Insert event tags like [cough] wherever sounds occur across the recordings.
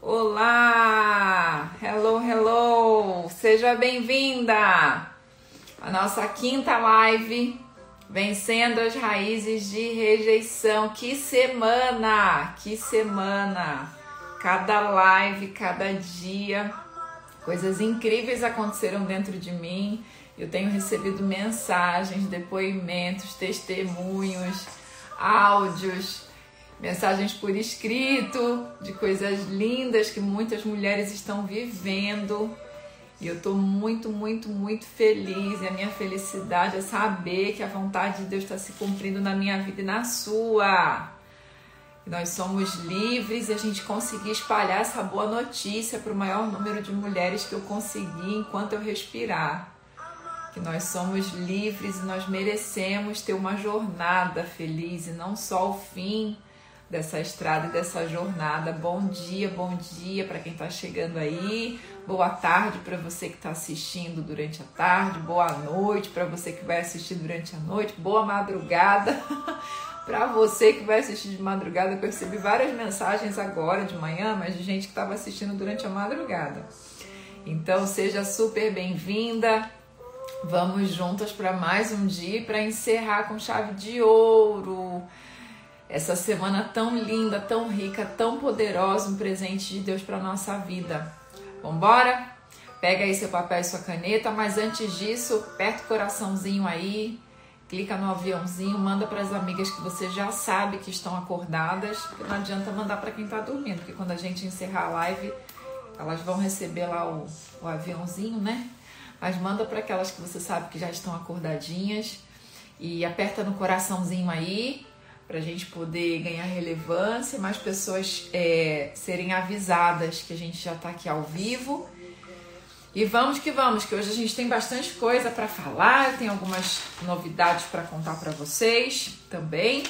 Olá! Hello, hello! Seja bem-vinda à nossa quinta live Vencendo as raízes de rejeição. Que semana! Que semana! Cada live, cada dia, coisas incríveis aconteceram dentro de mim. Eu tenho recebido mensagens, depoimentos, testemunhos, áudios mensagens por escrito de coisas lindas que muitas mulheres estão vivendo. E eu estou muito, muito, muito feliz. E a minha felicidade é saber que a vontade de Deus está se cumprindo na minha vida e na sua. E nós somos livres e a gente conseguir espalhar essa boa notícia para o maior número de mulheres que eu conseguir enquanto eu respirar que nós somos livres e nós merecemos ter uma jornada feliz e não só o fim dessa estrada e dessa jornada. Bom dia, bom dia para quem está chegando aí. Boa tarde para você que está assistindo durante a tarde. Boa noite para você que vai assistir durante a noite. Boa madrugada [laughs] para você que vai assistir de madrugada. Eu recebi várias mensagens agora de manhã, mas de gente que estava assistindo durante a madrugada. Então seja super bem-vinda. Vamos juntas para mais um dia para encerrar com chave de ouro essa semana tão linda, tão rica, tão poderosa, um presente de Deus para nossa vida. Vambora? Pega aí seu papel e sua caneta, mas antes disso, aperta o coraçãozinho aí, clica no aviãozinho, manda para as amigas que você já sabe que estão acordadas, não adianta mandar para quem está dormindo, porque quando a gente encerrar a live, elas vão receber lá o, o aviãozinho, né? Mas manda para aquelas que você sabe que já estão acordadinhas e aperta no coraçãozinho aí para a gente poder ganhar relevância, mais pessoas é, serem avisadas que a gente já está aqui ao vivo. E vamos que vamos, que hoje a gente tem bastante coisa para falar, tem algumas novidades para contar para vocês também.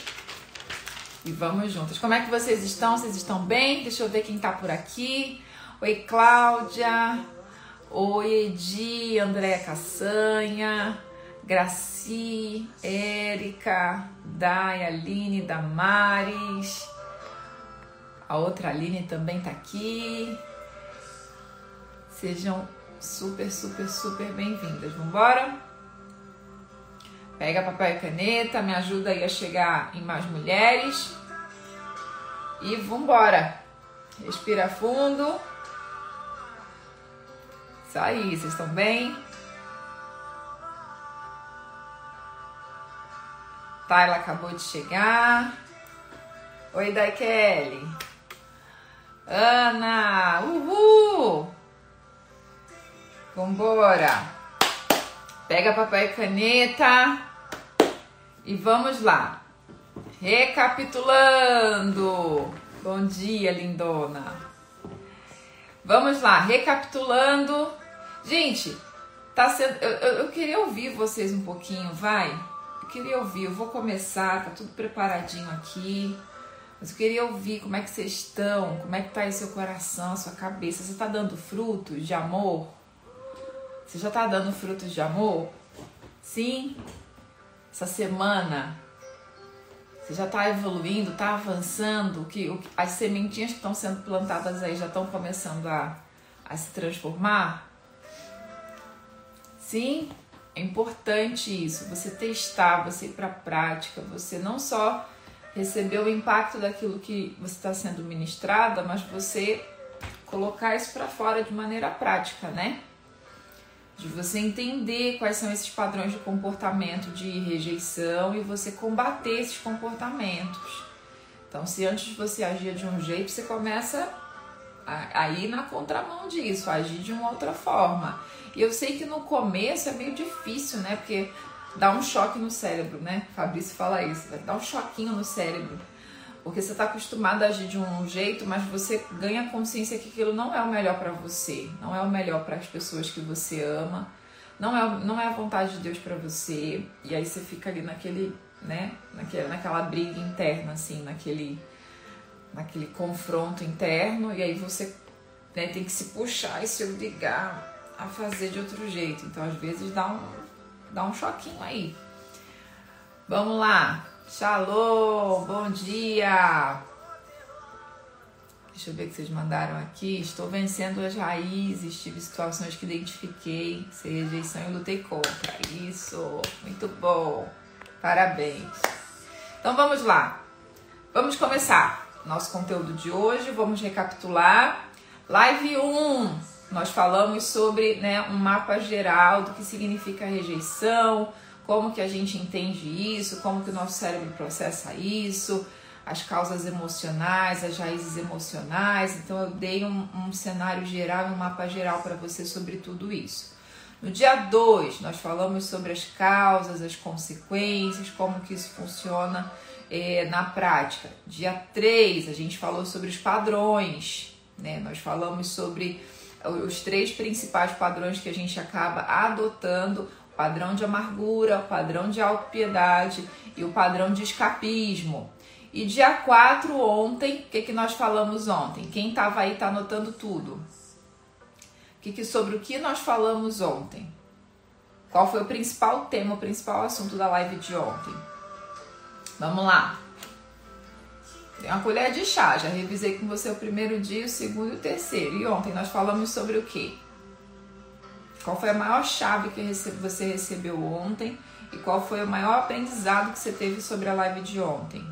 E vamos juntas. Como é que vocês estão? Vocês estão bem? Deixa eu ver quem está por aqui. Oi, Cláudia. Oi, Edi, Andréa Caçanha. Graci, Érica, Dai, Aline, Damares. A outra Aline também tá aqui. Sejam super, super, super bem-vindas. Vambora? Pega papel e caneta, me ajuda aí a chegar em mais mulheres. E vambora! Respira fundo. Isso aí, vocês estão bem? Tayla acabou de chegar. Oi, Daikele. Ana, uhul! Vambora! Pega papel e caneta e vamos lá. Recapitulando. Bom dia, lindona. Vamos lá, recapitulando. Gente, tá sendo. Eu, eu, eu queria ouvir vocês um pouquinho, vai? Queria ouvir, eu vou começar, tá tudo preparadinho aqui. Mas eu queria ouvir como é que vocês estão, como é que tá aí seu coração, sua cabeça. Você tá dando frutos de amor? Você já tá dando frutos de amor? Sim? Essa semana você já está evoluindo, está avançando, que as sementinhas que estão sendo plantadas aí já estão começando a, a se transformar? Sim? É importante isso, você testar, você ir para a prática, você não só receber o impacto daquilo que você está sendo ministrada, mas você colocar isso para fora de maneira prática, né? De você entender quais são esses padrões de comportamento de rejeição e você combater esses comportamentos. Então, se antes você agia de um jeito, você começa a ir na contramão disso, a agir de uma outra forma. E eu sei que no começo é meio difícil, né? Porque dá um choque no cérebro, né? Fabrício fala isso, dá um choquinho no cérebro. Porque você está acostumado a agir de um jeito, mas você ganha consciência que aquilo não é o melhor para você, não é o melhor para as pessoas que você ama, não é, não é a vontade de Deus para você. E aí você fica ali naquele, né? Naquela, naquela briga interna, assim, naquele, naquele confronto interno. E aí você né, tem que se puxar e se obrigar a fazer de outro jeito. Então, às vezes, dá um, dá um choquinho aí. Vamos lá. Shalom, bom dia. Deixa eu ver o que vocês mandaram aqui. Estou vencendo as raízes, tive situações que identifiquei, sem rejeição e lutei contra. Isso, muito bom. Parabéns. Então vamos lá. Vamos começar nosso conteúdo de hoje. Vamos recapitular. Live 1, nós falamos sobre né, um mapa geral do que significa rejeição, como que a gente entende isso, como que o nosso cérebro processa isso as causas emocionais, as raízes emocionais. Então, eu dei um, um cenário geral, um mapa geral para você sobre tudo isso. No dia 2, nós falamos sobre as causas, as consequências, como que isso funciona é, na prática. Dia 3, a gente falou sobre os padrões, né? Nós falamos sobre os três principais padrões que a gente acaba adotando: o padrão de amargura, o padrão de autopiedade e o padrão de escapismo. E dia 4, ontem, o que, que nós falamos ontem? Quem estava aí está anotando tudo. Que, que sobre o que nós falamos ontem? Qual foi o principal tema, o principal assunto da live de ontem? Vamos lá. Tem uma colher de chá, já revisei com você o primeiro dia, o segundo e o terceiro. E ontem nós falamos sobre o quê? Qual foi a maior chave que você recebeu ontem? E qual foi o maior aprendizado que você teve sobre a live de ontem?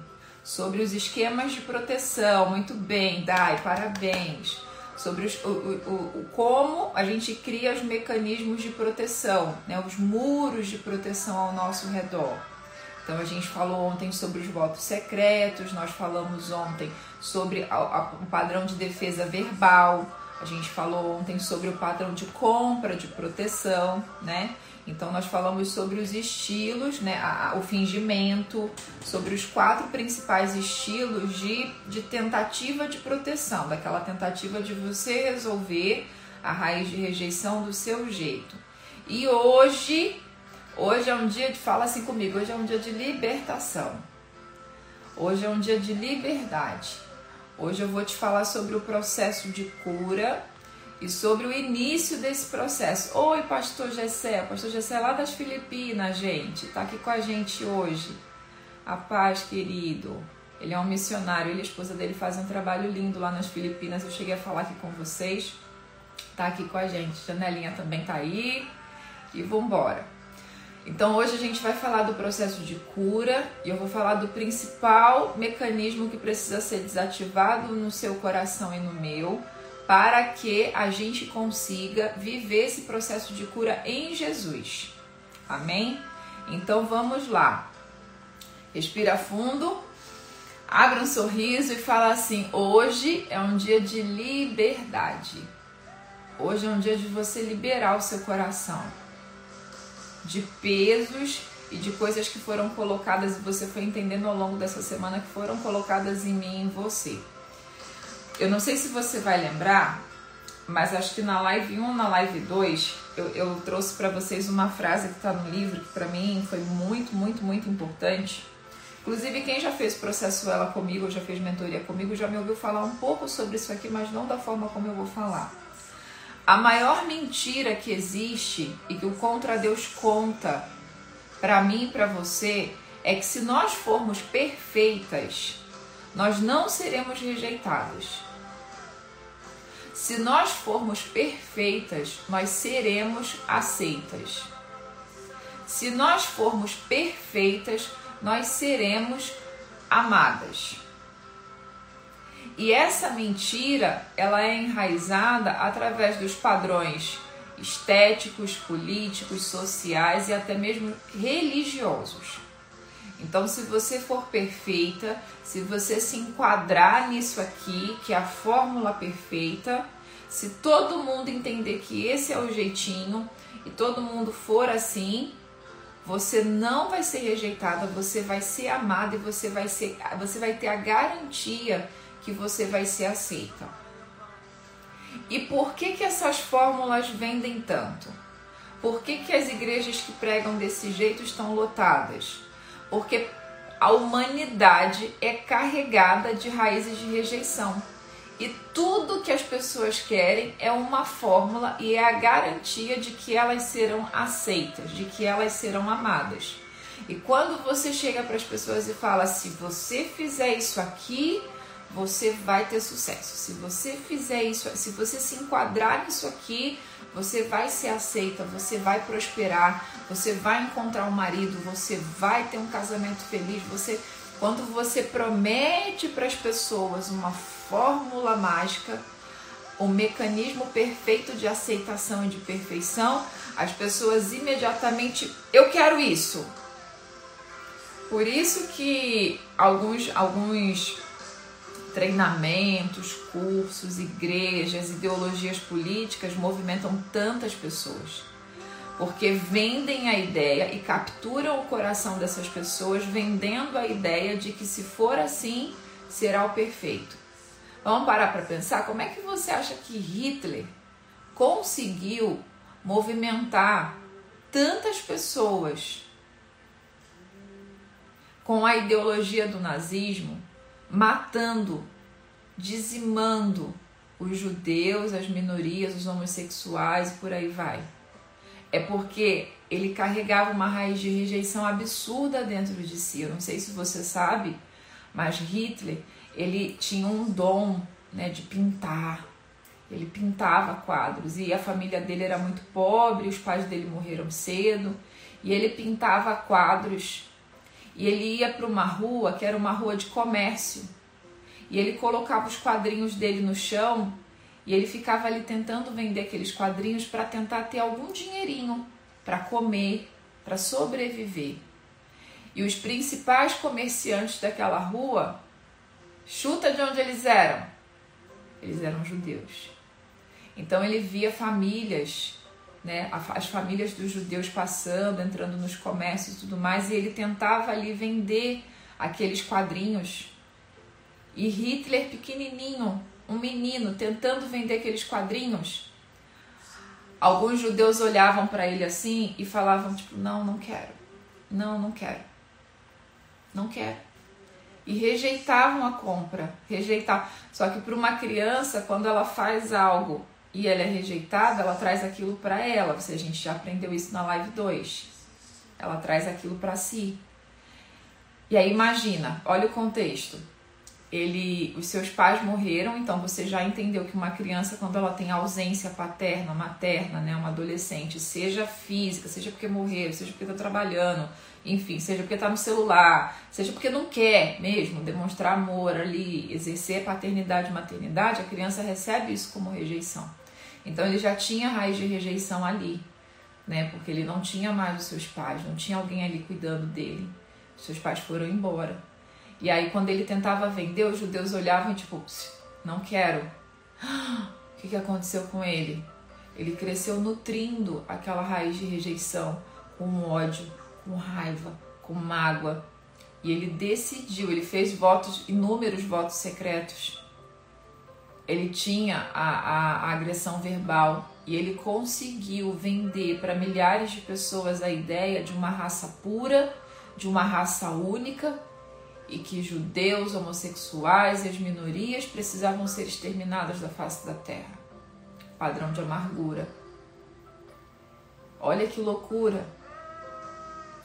sobre os esquemas de proteção. Muito bem, Dai, parabéns. Sobre os, o, o, o, como a gente cria os mecanismos de proteção, né, os muros de proteção ao nosso redor. Então a gente falou ontem sobre os votos secretos, nós falamos ontem sobre o padrão de defesa verbal, a gente falou ontem sobre o padrão de compra de proteção, né? Então, nós falamos sobre os estilos, né, a, o fingimento, sobre os quatro principais estilos de, de tentativa de proteção, daquela tentativa de você resolver a raiz de rejeição do seu jeito. E hoje, hoje é um dia de, fala assim comigo, hoje é um dia de libertação. Hoje é um dia de liberdade. Hoje eu vou te falar sobre o processo de cura e sobre o início desse processo. Oi, pastor Gessé, pastor Gessé é lá das Filipinas, gente, tá aqui com a gente hoje. A paz, querido. Ele é um missionário, ele e a esposa dele fazem um trabalho lindo lá nas Filipinas. Eu cheguei a falar aqui com vocês. Tá aqui com a gente. Janelinha também tá aí. E vambora. Então hoje a gente vai falar do processo de cura e eu vou falar do principal mecanismo que precisa ser desativado no seu coração e no meu para que a gente consiga viver esse processo de cura em Jesus. Amém? Então vamos lá. Respira fundo, abre um sorriso e fala assim: hoje é um dia de liberdade. Hoje é um dia de você liberar o seu coração de pesos e de coisas que foram colocadas e você foi entendendo ao longo dessa semana que foram colocadas em mim e em você. Eu não sei se você vai lembrar, mas acho que na live 1, na live 2, eu, eu trouxe para vocês uma frase que está no livro que para mim foi muito, muito, muito importante. Inclusive, quem já fez processo ela comigo, já fez mentoria comigo, já me ouviu falar um pouco sobre isso aqui, mas não da forma como eu vou falar. A maior mentira que existe e que o contra Deus conta para mim e para você é que se nós formos perfeitas, nós não seremos rejeitados. Se nós formos perfeitas, nós seremos aceitas. Se nós formos perfeitas, nós seremos amadas. E essa mentira, ela é enraizada através dos padrões estéticos, políticos, sociais e até mesmo religiosos. Então, se você for perfeita, se você se enquadrar nisso aqui, que é a fórmula perfeita, se todo mundo entender que esse é o jeitinho e todo mundo for assim, você não vai ser rejeitada, você vai ser amada e você vai ser, você vai ter a garantia que você vai ser aceita. E por que que essas fórmulas vendem tanto? Por que que as igrejas que pregam desse jeito estão lotadas? porque a humanidade é carregada de raízes de rejeição. E tudo que as pessoas querem é uma fórmula e é a garantia de que elas serão aceitas, de que elas serão amadas. E quando você chega para as pessoas e fala: se você fizer isso aqui, você vai ter sucesso. Se você fizer isso, se você se enquadrar nisso aqui, você vai ser aceita, você vai prosperar, você vai encontrar um marido, você vai ter um casamento feliz, você quando você promete para as pessoas uma fórmula mágica, o mecanismo perfeito de aceitação e de perfeição, as pessoas imediatamente, eu quero isso. Por isso que alguns, alguns treinamentos, cursos, igrejas, ideologias políticas movimentam tantas pessoas. Porque vendem a ideia e capturam o coração dessas pessoas vendendo a ideia de que se for assim, será o perfeito. Vamos parar para pensar como é que você acha que Hitler conseguiu movimentar tantas pessoas com a ideologia do nazismo, matando, dizimando os judeus, as minorias, os homossexuais e por aí vai. É porque ele carregava uma raiz de rejeição absurda dentro de si. Eu não sei se você sabe, mas Hitler ele tinha um dom né, de pintar. Ele pintava quadros e a família dele era muito pobre, os pais dele morreram cedo e ele pintava quadros. E ele ia para uma rua que era uma rua de comércio e ele colocava os quadrinhos dele no chão e ele ficava ali tentando vender aqueles quadrinhos para tentar ter algum dinheirinho para comer, para sobreviver. E os principais comerciantes daquela rua Chuta de onde eles eram. Eles eram judeus. Então ele via famílias, né, as famílias dos judeus passando, entrando nos comércios e tudo mais, e ele tentava ali vender aqueles quadrinhos. E Hitler, pequenininho, um menino, tentando vender aqueles quadrinhos, alguns judeus olhavam para ele assim e falavam tipo, não, não quero. Não, não quero. Não quero e rejeitavam a compra, rejeitavam. Só que para uma criança, quando ela faz algo e ela é rejeitada, ela traz aquilo para ela. Você, a gente já aprendeu isso na live 2. Ela traz aquilo para si. E aí imagina, olha o contexto. Ele, os seus pais morreram, então você já entendeu que uma criança quando ela tem ausência paterna, materna, né, uma adolescente, seja física, seja porque morreu, seja porque está trabalhando, enfim, seja porque está no celular, seja porque não quer mesmo demonstrar amor ali, exercer paternidade e maternidade, a criança recebe isso como rejeição. Então ele já tinha raiz de rejeição ali, né? Porque ele não tinha mais os seus pais, não tinha alguém ali cuidando dele. Os seus pais foram embora. E aí quando ele tentava vender, os judeus olhavam e tipo, não quero. [gasps] O que, que aconteceu com ele? Ele cresceu nutrindo aquela raiz de rejeição com ódio, com raiva, com mágoa. E ele decidiu, ele fez votos, inúmeros votos secretos. Ele tinha a, a, a agressão verbal e ele conseguiu vender para milhares de pessoas a ideia de uma raça pura, de uma raça única e que judeus, homossexuais e as minorias precisavam ser exterminadas da face da terra. Padrão de amargura. Olha que loucura!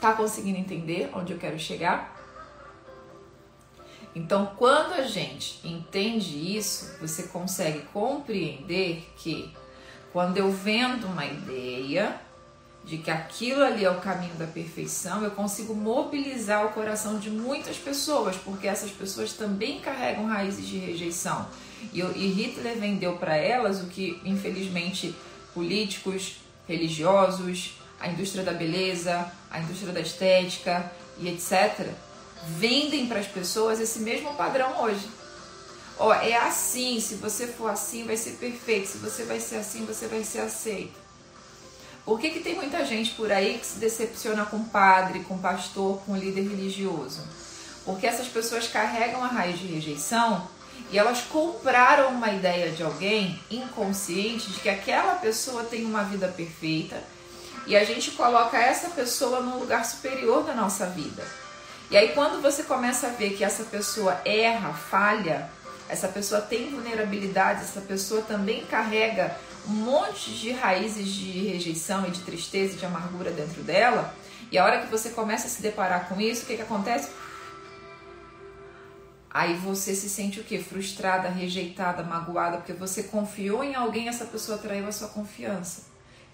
Tá conseguindo entender onde eu quero chegar? Então, quando a gente entende isso, você consegue compreender que quando eu vendo uma ideia de que aquilo ali é o caminho da perfeição, eu consigo mobilizar o coração de muitas pessoas, porque essas pessoas também carregam raízes de rejeição. E, e Hitler vendeu para elas o que, infelizmente, políticos, religiosos, a indústria da beleza, a indústria da estética e etc., vendem para as pessoas esse mesmo padrão hoje. Ó, oh, é assim, se você for assim, vai ser perfeito, se você vai ser assim, você vai ser aceito. Por que, que tem muita gente por aí que se decepciona com padre, com pastor, com líder religioso? Porque essas pessoas carregam a raiz de rejeição e elas compraram uma ideia de alguém inconsciente de que aquela pessoa tem uma vida perfeita e a gente coloca essa pessoa num lugar superior da nossa vida. E aí, quando você começa a ver que essa pessoa erra, falha, essa pessoa tem vulnerabilidade, essa pessoa também carrega um monte de raízes de rejeição e de tristeza e de amargura dentro dela, e a hora que você começa a se deparar com isso, o que, que acontece? Aí você se sente o quê? Frustrada, rejeitada, magoada, porque você confiou em alguém, essa pessoa traiu a sua confiança.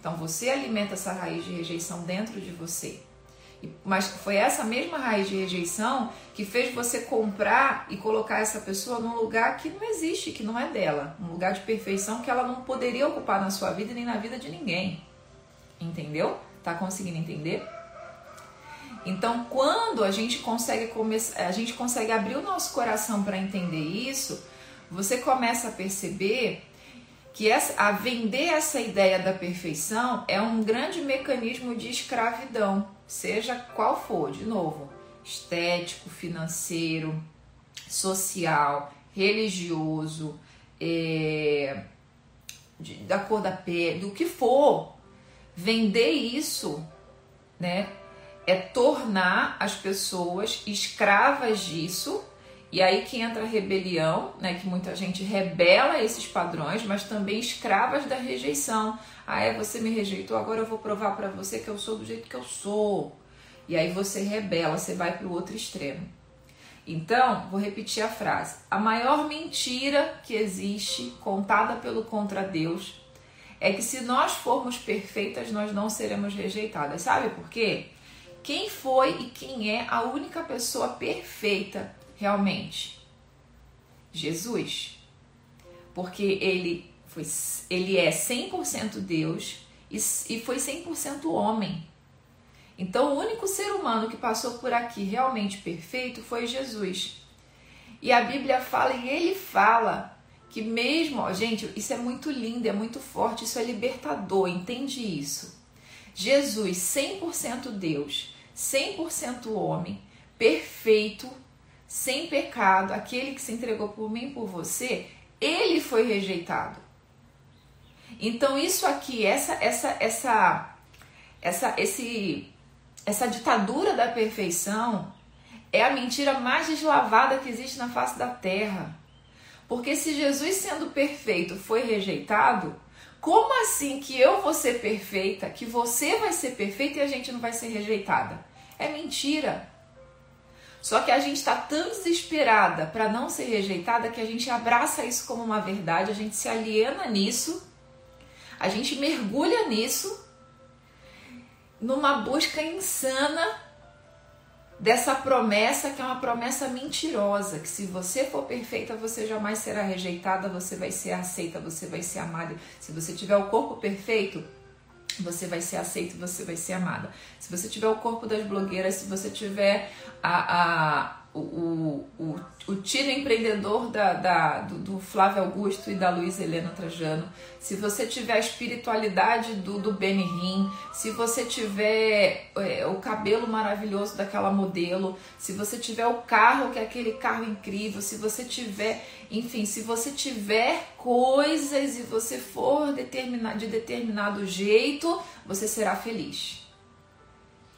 Então você alimenta essa raiz de rejeição dentro de você. Mas foi essa mesma raiz de rejeição que fez você comprar e colocar essa pessoa num lugar que não existe, que não é dela. Um lugar de perfeição que ela não poderia ocupar na sua vida nem na vida de ninguém. Entendeu? Tá conseguindo entender? Então, quando a gente consegue começar, a gente consegue abrir o nosso coração para entender isso, você começa a perceber que essa, a vender essa ideia da perfeição é um grande mecanismo de escravidão, seja qual for, de novo, estético, financeiro, social, religioso, é, de, da cor da pele, do que for, vender isso, né, é tornar as pessoas escravas disso e aí que entra a rebelião, né, que muita gente rebela esses padrões, mas também escravas da rejeição. Ah, é, você me rejeitou, agora eu vou provar para você que eu sou do jeito que eu sou. E aí você rebela, você vai para o outro extremo. Então, vou repetir a frase. A maior mentira que existe, contada pelo contra Deus, é que se nós formos perfeitas, nós não seremos rejeitadas. Sabe por quê? Quem foi e quem é a única pessoa perfeita realmente? Jesus. Porque ele, foi, ele é 100% Deus e, e foi 100% homem. Então, o único ser humano que passou por aqui realmente perfeito foi Jesus. E a Bíblia fala, e ele fala, que mesmo, ó, gente, isso é muito lindo, é muito forte, isso é libertador, entende isso? Jesus, 100% Deus, 100% homem, perfeito, sem pecado, aquele que se entregou por mim e por você, ele foi rejeitado. Então isso aqui, essa essa essa essa esse essa ditadura da perfeição é a mentira mais deslavada que existe na face da terra. Porque se Jesus sendo perfeito foi rejeitado, como assim que eu vou ser perfeita, que você vai ser perfeita e a gente não vai ser rejeitada? É mentira. Só que a gente está tão desesperada para não ser rejeitada que a gente abraça isso como uma verdade, a gente se aliena nisso, a gente mergulha nisso, numa busca insana dessa promessa que é uma promessa mentirosa, que se você for perfeita, você jamais será rejeitada, você vai ser aceita, você vai ser amada. Se você tiver o corpo perfeito, você vai ser aceito, você vai ser amada. Se você tiver o corpo das blogueiras, se você tiver a, a, o, o, o tiro empreendedor da, da do, do, Flávio Augusto e da Luiz Helena Trajano, se você tiver a espiritualidade do, do Benny se você tiver é, o cabelo maravilhoso daquela modelo, se você tiver o carro, que é aquele carro incrível, se você tiver, enfim, se você tiver coisas e você for determina, de determinado jeito, você será feliz.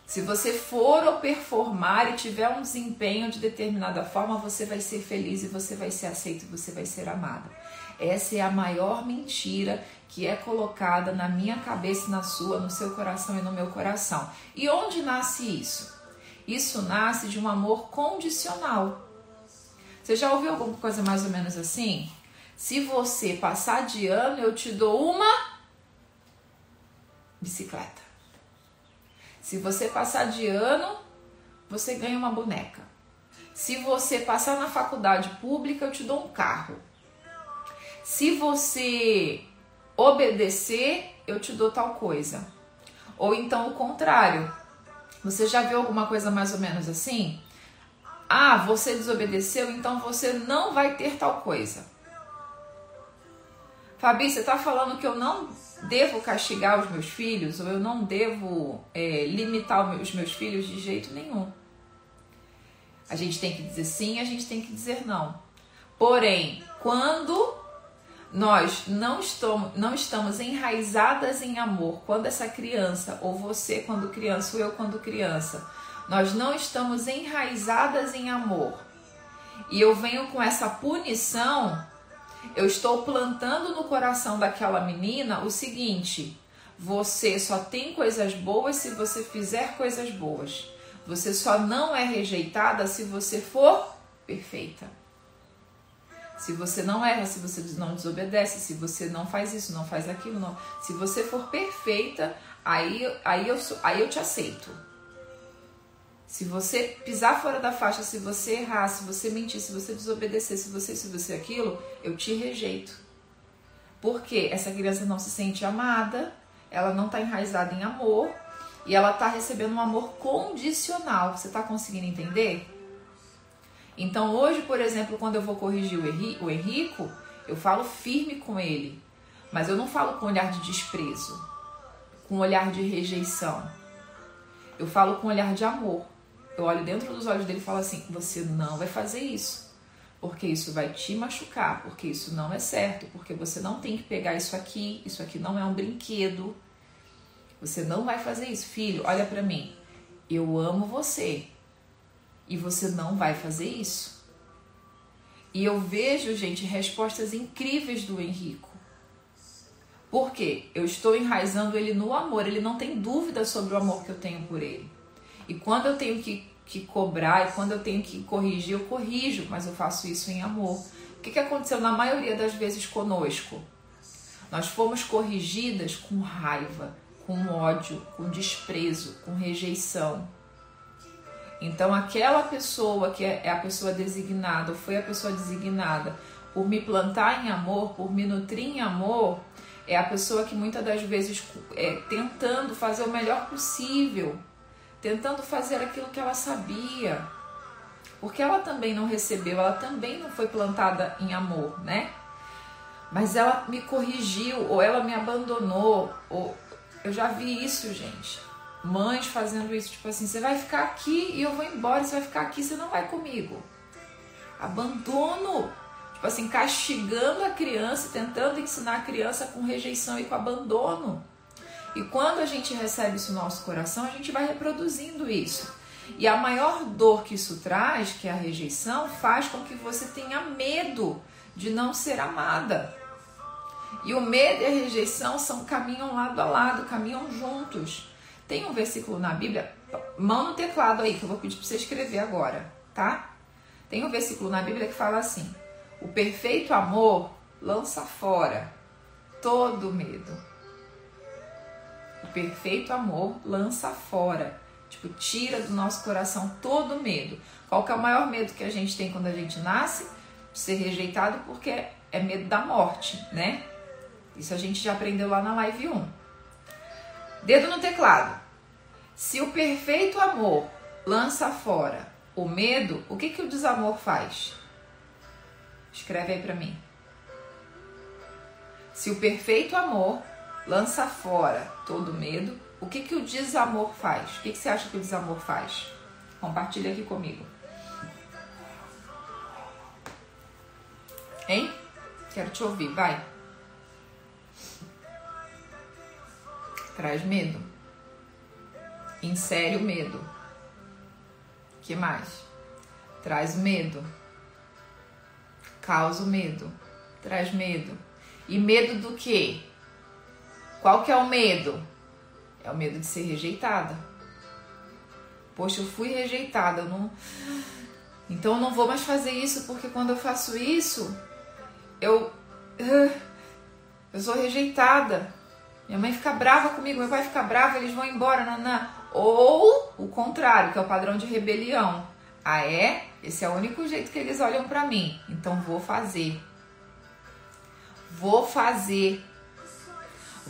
Se você for ou performar e tiver um desempenho de determinada forma, você vai ser feliz e você vai ser aceito e você vai ser amada. Essa é a maior mentira que é colocada na minha cabeça, na sua, no seu coração e no meu coração. E onde nasce isso? Isso nasce de um amor condicional. Você já ouviu alguma coisa mais ou menos assim? Se você passar de ano, eu te dou uma bicicleta. Se você passar de ano, você ganha uma boneca. Se você passar na faculdade pública, eu te dou um carro. Se você obedecer, eu te dou tal coisa. Ou então o contrário. Você já viu alguma coisa mais ou menos assim? Ah, você desobedeceu, então você não vai ter tal coisa. Fabi, você está falando que eu não devo castigar os meus filhos ou eu não devo é, limitar os meus filhos de jeito nenhum. A gente tem que dizer sim, a gente tem que dizer não. Porém, quando nós não estamos, não estamos enraizadas em amor, quando essa criança, ou você quando criança, ou eu quando criança, nós não estamos enraizadas em amor, e eu venho com essa punição, eu estou plantando no coração daquela menina o seguinte: você só tem coisas boas se você fizer coisas boas. Você só não é rejeitada se você for perfeita. Se você não erra, se você não desobedece, se você não faz isso, não faz aquilo, não. Se você for perfeita, aí, aí, eu, aí eu te aceito. Se você pisar fora da faixa, se você errar, se você mentir, se você desobedecer, se você se você aquilo, eu te rejeito. Porque essa criança não se sente amada, ela não está enraizada em amor e ela está recebendo um amor condicional. Você está conseguindo entender? Então hoje, por exemplo, quando eu vou corrigir o Henrico, eu falo firme com ele, mas eu não falo com olhar de desprezo, com olhar de rejeição. Eu falo com olhar de amor eu olho dentro dos olhos dele e falo assim: você não vai fazer isso, porque isso vai te machucar, porque isso não é certo, porque você não tem que pegar isso aqui, isso aqui não é um brinquedo. Você não vai fazer isso, filho. Olha para mim. Eu amo você e você não vai fazer isso. E eu vejo, gente, respostas incríveis do Henrico. Por quê? Eu estou enraizando ele no amor. Ele não tem dúvida sobre o amor que eu tenho por ele. E quando eu tenho que, que cobrar e quando eu tenho que corrigir, eu corrijo, mas eu faço isso em amor. O que, que aconteceu na maioria das vezes conosco? Nós fomos corrigidas com raiva, com ódio, com desprezo, com rejeição. Então, aquela pessoa que é, é a pessoa designada, ou foi a pessoa designada por me plantar em amor, por me nutrir em amor, é a pessoa que muitas das vezes é tentando fazer o melhor possível tentando fazer aquilo que ela sabia. Porque ela também não recebeu, ela também não foi plantada em amor, né? Mas ela me corrigiu, ou ela me abandonou, ou eu já vi isso, gente. Mães fazendo isso, tipo assim, você vai ficar aqui e eu vou embora, você vai ficar aqui, você não vai comigo. Abandono. Tipo assim, castigando a criança, tentando ensinar a criança com rejeição e com abandono. E quando a gente recebe isso no nosso coração, a gente vai reproduzindo isso. E a maior dor que isso traz, que é a rejeição, faz com que você tenha medo de não ser amada. E o medo e a rejeição são caminham lado a lado, caminham juntos. Tem um versículo na Bíblia, mão no teclado aí que eu vou pedir para você escrever agora, tá? Tem um versículo na Bíblia que fala assim: O perfeito amor lança fora todo medo. O perfeito amor lança fora, tipo, tira do nosso coração todo medo. Qual que é o maior medo que a gente tem quando a gente nasce? Ser rejeitado porque é medo da morte, né? Isso a gente já aprendeu lá na live 1. Dedo no teclado. Se o perfeito amor lança fora o medo, o que, que o desamor faz? Escreve aí para mim. Se o perfeito amor lança fora todo medo. O que, que o desamor faz? O que, que você acha que o desamor faz? Compartilha aqui comigo. Hein? Quero te ouvir, vai. Traz medo. Insere o medo. que mais? Traz medo. Causa o medo. Traz medo. E medo do quê? Qual que é o medo? É o medo de ser rejeitada. Poxa, eu fui rejeitada, eu não Então eu não vou mais fazer isso porque quando eu faço isso, eu eu sou rejeitada. Minha mãe fica brava comigo, meu pai fica bravo, eles vão embora, nanã. Ou o contrário, que é o padrão de rebelião. Ah, é? Esse é o único jeito que eles olham para mim. Então vou fazer. Vou fazer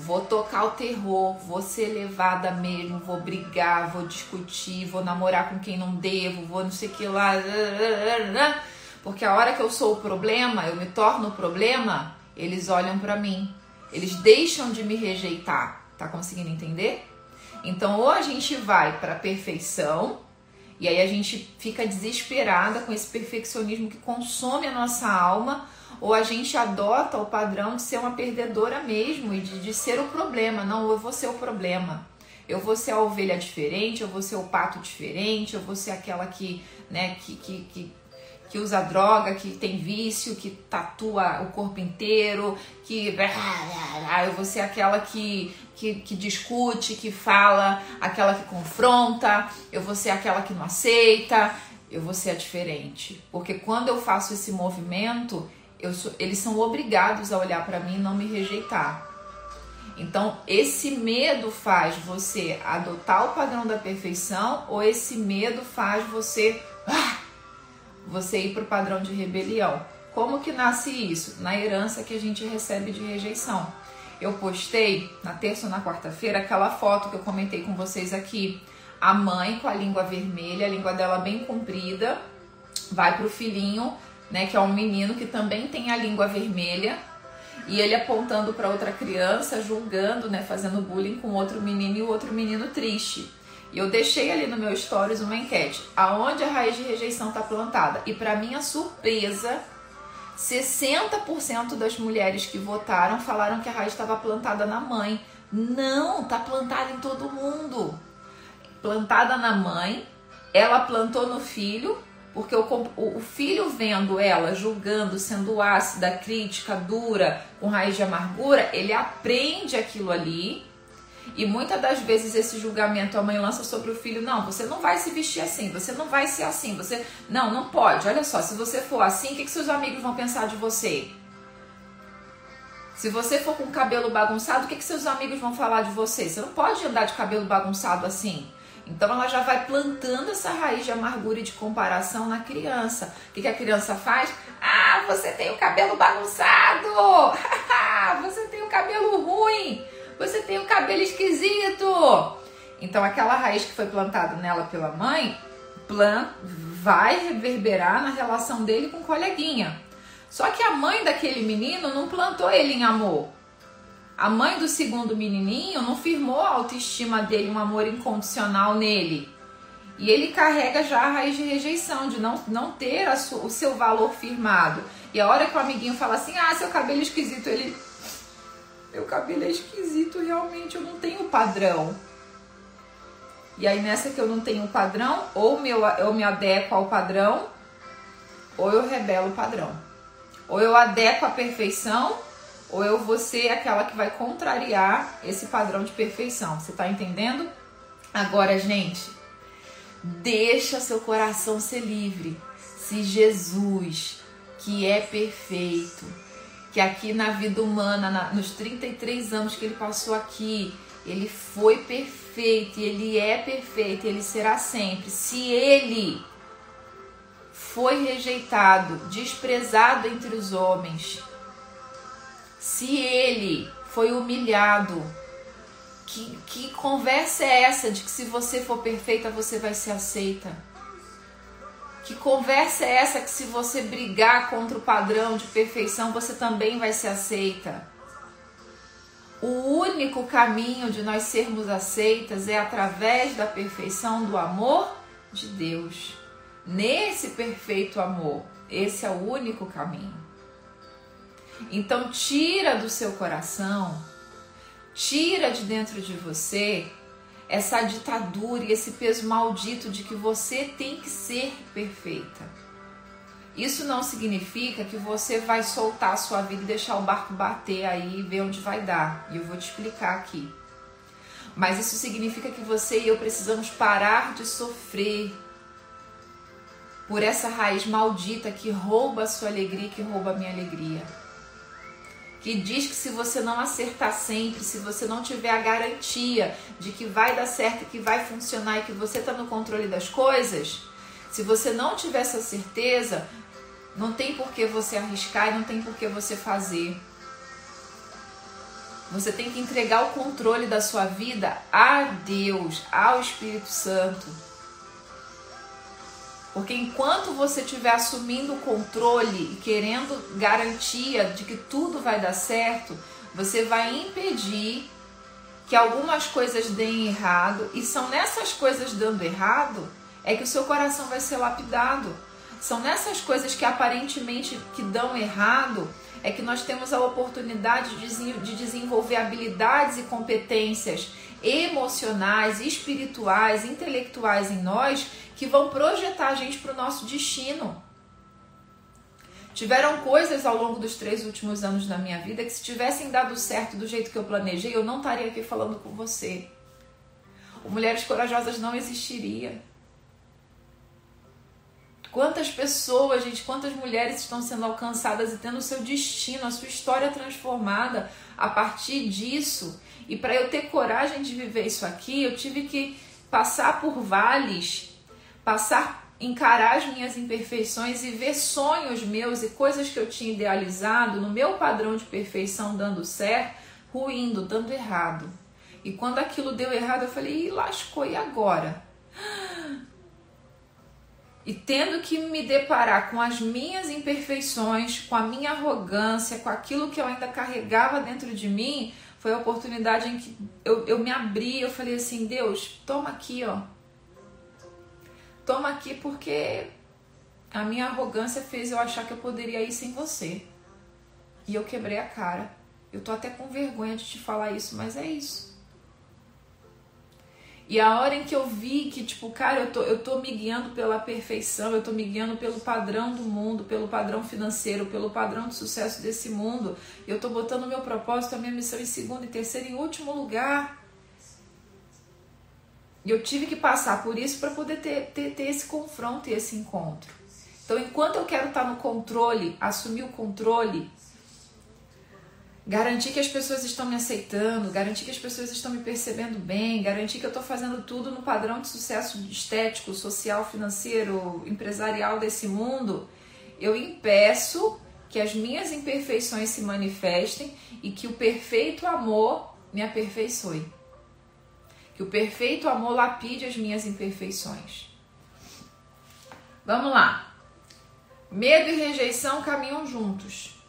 vou tocar o terror, vou ser levada mesmo, vou brigar, vou discutir, vou namorar com quem não devo, vou não sei que lá. Porque a hora que eu sou o problema, eu me torno o problema, eles olham para mim. Eles deixam de me rejeitar. Tá conseguindo entender? Então, ou a gente vai para perfeição, e aí a gente fica desesperada com esse perfeccionismo que consome a nossa alma, ou a gente adota o padrão de ser uma perdedora mesmo e de, de ser o problema. Não, eu vou ser o problema. Eu vou ser a ovelha diferente, eu vou ser o pato diferente, eu vou ser aquela que, né, que, que, que, que usa droga, que tem vício, que tatua o corpo inteiro, que eu vou ser aquela que, que, que discute, que fala, aquela que confronta, eu vou ser aquela que não aceita, eu vou ser a diferente. Porque quando eu faço esse movimento, sou, eles são obrigados a olhar para mim e não me rejeitar. Então, esse medo faz você adotar o padrão da perfeição ou esse medo faz você ah, você ir para o padrão de rebelião? Como que nasce isso? Na herança que a gente recebe de rejeição. Eu postei na terça ou na quarta-feira aquela foto que eu comentei com vocês aqui. A mãe com a língua vermelha, a língua dela bem comprida, vai pro filhinho, né, que é um menino que também tem a língua vermelha, e ele apontando para outra criança, julgando, né, fazendo bullying com outro menino e o outro menino triste. E eu deixei ali no meu stories uma enquete, aonde a raiz de rejeição está plantada. E para minha surpresa, 60% das mulheres que votaram falaram que a raiz estava plantada na mãe. Não, tá plantada em todo mundo. Plantada na mãe, ela plantou no filho porque o, o filho vendo ela julgando, sendo ácida, crítica, dura, com raiz de amargura, ele aprende aquilo ali. E muitas das vezes esse julgamento a mãe lança sobre o filho, não, você não vai se vestir assim, você não vai ser assim, você não, não pode. Olha só, se você for assim, o que, que seus amigos vão pensar de você? Se você for com o cabelo bagunçado, o que, que seus amigos vão falar de você? Você não pode andar de cabelo bagunçado assim. Então ela já vai plantando essa raiz de amargura e de comparação na criança. O que, que a criança faz? Ah, você tem o cabelo bagunçado! [laughs] você tem o cabelo ruim! Você tem o cabelo esquisito! Então aquela raiz que foi plantada nela pela mãe plan vai reverberar na relação dele com o coleguinha. Só que a mãe daquele menino não plantou ele em amor. A mãe do segundo menininho não firmou a autoestima dele, um amor incondicional nele. E ele carrega já a raiz de rejeição, de não, não ter o seu valor firmado. E a hora que o amiguinho fala assim: ah, seu cabelo é esquisito, ele. Meu cabelo é esquisito, realmente, eu não tenho padrão. E aí nessa que eu não tenho padrão, ou meu, eu me adequo ao padrão, ou eu rebelo o padrão. Ou eu adequo a perfeição, ou eu vou ser aquela que vai contrariar esse padrão de perfeição. Você tá entendendo? Agora, gente, deixa seu coração ser livre. Se Jesus, que é perfeito, que aqui na vida humana, na, nos 33 anos que ele passou aqui, ele foi perfeito, ele é perfeito, e ele será sempre. Se ele foi rejeitado, desprezado entre os homens, se ele foi humilhado, que, que conversa é essa de que se você for perfeita você vai ser aceita? Que conversa é essa que se você brigar contra o padrão de perfeição você também vai ser aceita? O único caminho de nós sermos aceitas é através da perfeição do amor de Deus. Nesse perfeito amor, esse é o único caminho. Então tira do seu coração, tira de dentro de você essa ditadura e esse peso maldito de que você tem que ser perfeita. Isso não significa que você vai soltar a sua vida e deixar o barco bater aí e ver onde vai dar. E eu vou te explicar aqui. Mas isso significa que você e eu precisamos parar de sofrer por essa raiz maldita que rouba a sua alegria, que rouba a minha alegria que diz que se você não acertar sempre, se você não tiver a garantia de que vai dar certo, que vai funcionar e que você está no controle das coisas, se você não tiver essa certeza, não tem por que você arriscar e não tem por que você fazer. Você tem que entregar o controle da sua vida a Deus, ao Espírito Santo. Porque enquanto você estiver assumindo o controle e querendo garantia de que tudo vai dar certo, você vai impedir que algumas coisas deem errado, e são nessas coisas dando errado é que o seu coração vai ser lapidado. São nessas coisas que aparentemente que dão errado é que nós temos a oportunidade de desenvolver habilidades e competências emocionais, espirituais, intelectuais em nós que vão projetar a gente para o nosso destino. Tiveram coisas ao longo dos três últimos anos da minha vida que, se tivessem dado certo do jeito que eu planejei, eu não estaria aqui falando com você. O Mulheres Corajosas não existiria. Quantas pessoas, gente, quantas mulheres estão sendo alcançadas e tendo o seu destino, a sua história transformada a partir disso. E para eu ter coragem de viver isso aqui, eu tive que passar por vales, passar, encarar as minhas imperfeições e ver sonhos meus e coisas que eu tinha idealizado no meu padrão de perfeição dando certo, ruindo, dando errado. E quando aquilo deu errado, eu falei, e lascou, e agora? E tendo que me deparar com as minhas imperfeições, com a minha arrogância, com aquilo que eu ainda carregava dentro de mim, foi a oportunidade em que eu, eu me abri, eu falei assim, Deus, toma aqui, ó. Toma aqui porque a minha arrogância fez eu achar que eu poderia ir sem você. E eu quebrei a cara. Eu tô até com vergonha de te falar isso, mas é isso. E a hora em que eu vi que, tipo, cara, eu tô, eu tô me guiando pela perfeição, eu tô me guiando pelo padrão do mundo, pelo padrão financeiro, pelo padrão de sucesso desse mundo, eu tô botando meu propósito, a minha missão em segundo, em terceiro, em último lugar. E eu tive que passar por isso para poder ter, ter, ter esse confronto e esse encontro. Então, enquanto eu quero estar no controle, assumir o controle, garantir que as pessoas estão me aceitando, garantir que as pessoas estão me percebendo bem, garantir que eu estou fazendo tudo no padrão de sucesso estético, social, financeiro, empresarial desse mundo, eu impeço que as minhas imperfeições se manifestem e que o perfeito amor me aperfeiçoe. Que o perfeito amor lapide as minhas imperfeições. Vamos lá. Medo e rejeição caminham juntos.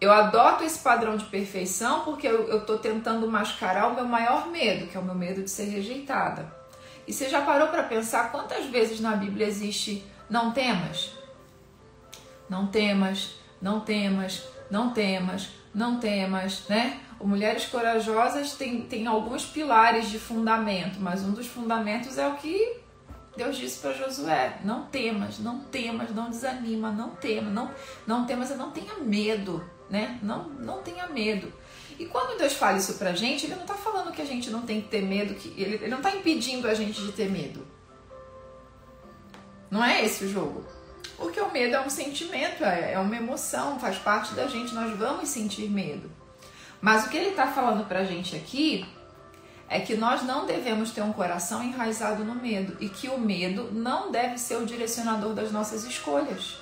Eu adoto esse padrão de perfeição porque eu estou tentando mascarar o meu maior medo, que é o meu medo de ser rejeitada. E você já parou para pensar quantas vezes na Bíblia existe não temas? Não temas, não temas, não temas, não temas, né? Mulheres Corajosas tem, tem alguns pilares de fundamento, mas um dos fundamentos é o que Deus disse para Josué: não temas, não temas, não desanima, não temas, não, não temas, não tenha medo né? Não, não tenha medo. E quando Deus fala isso pra gente, ele não tá falando que a gente não tem que ter medo, que ele, ele não tá impedindo a gente de ter medo. Não é esse o jogo. Porque o medo é um sentimento, é, é uma emoção, faz parte da gente, nós vamos sentir medo. Mas o que ele está falando pra gente aqui é que nós não devemos ter um coração enraizado no medo e que o medo não deve ser o direcionador das nossas escolhas.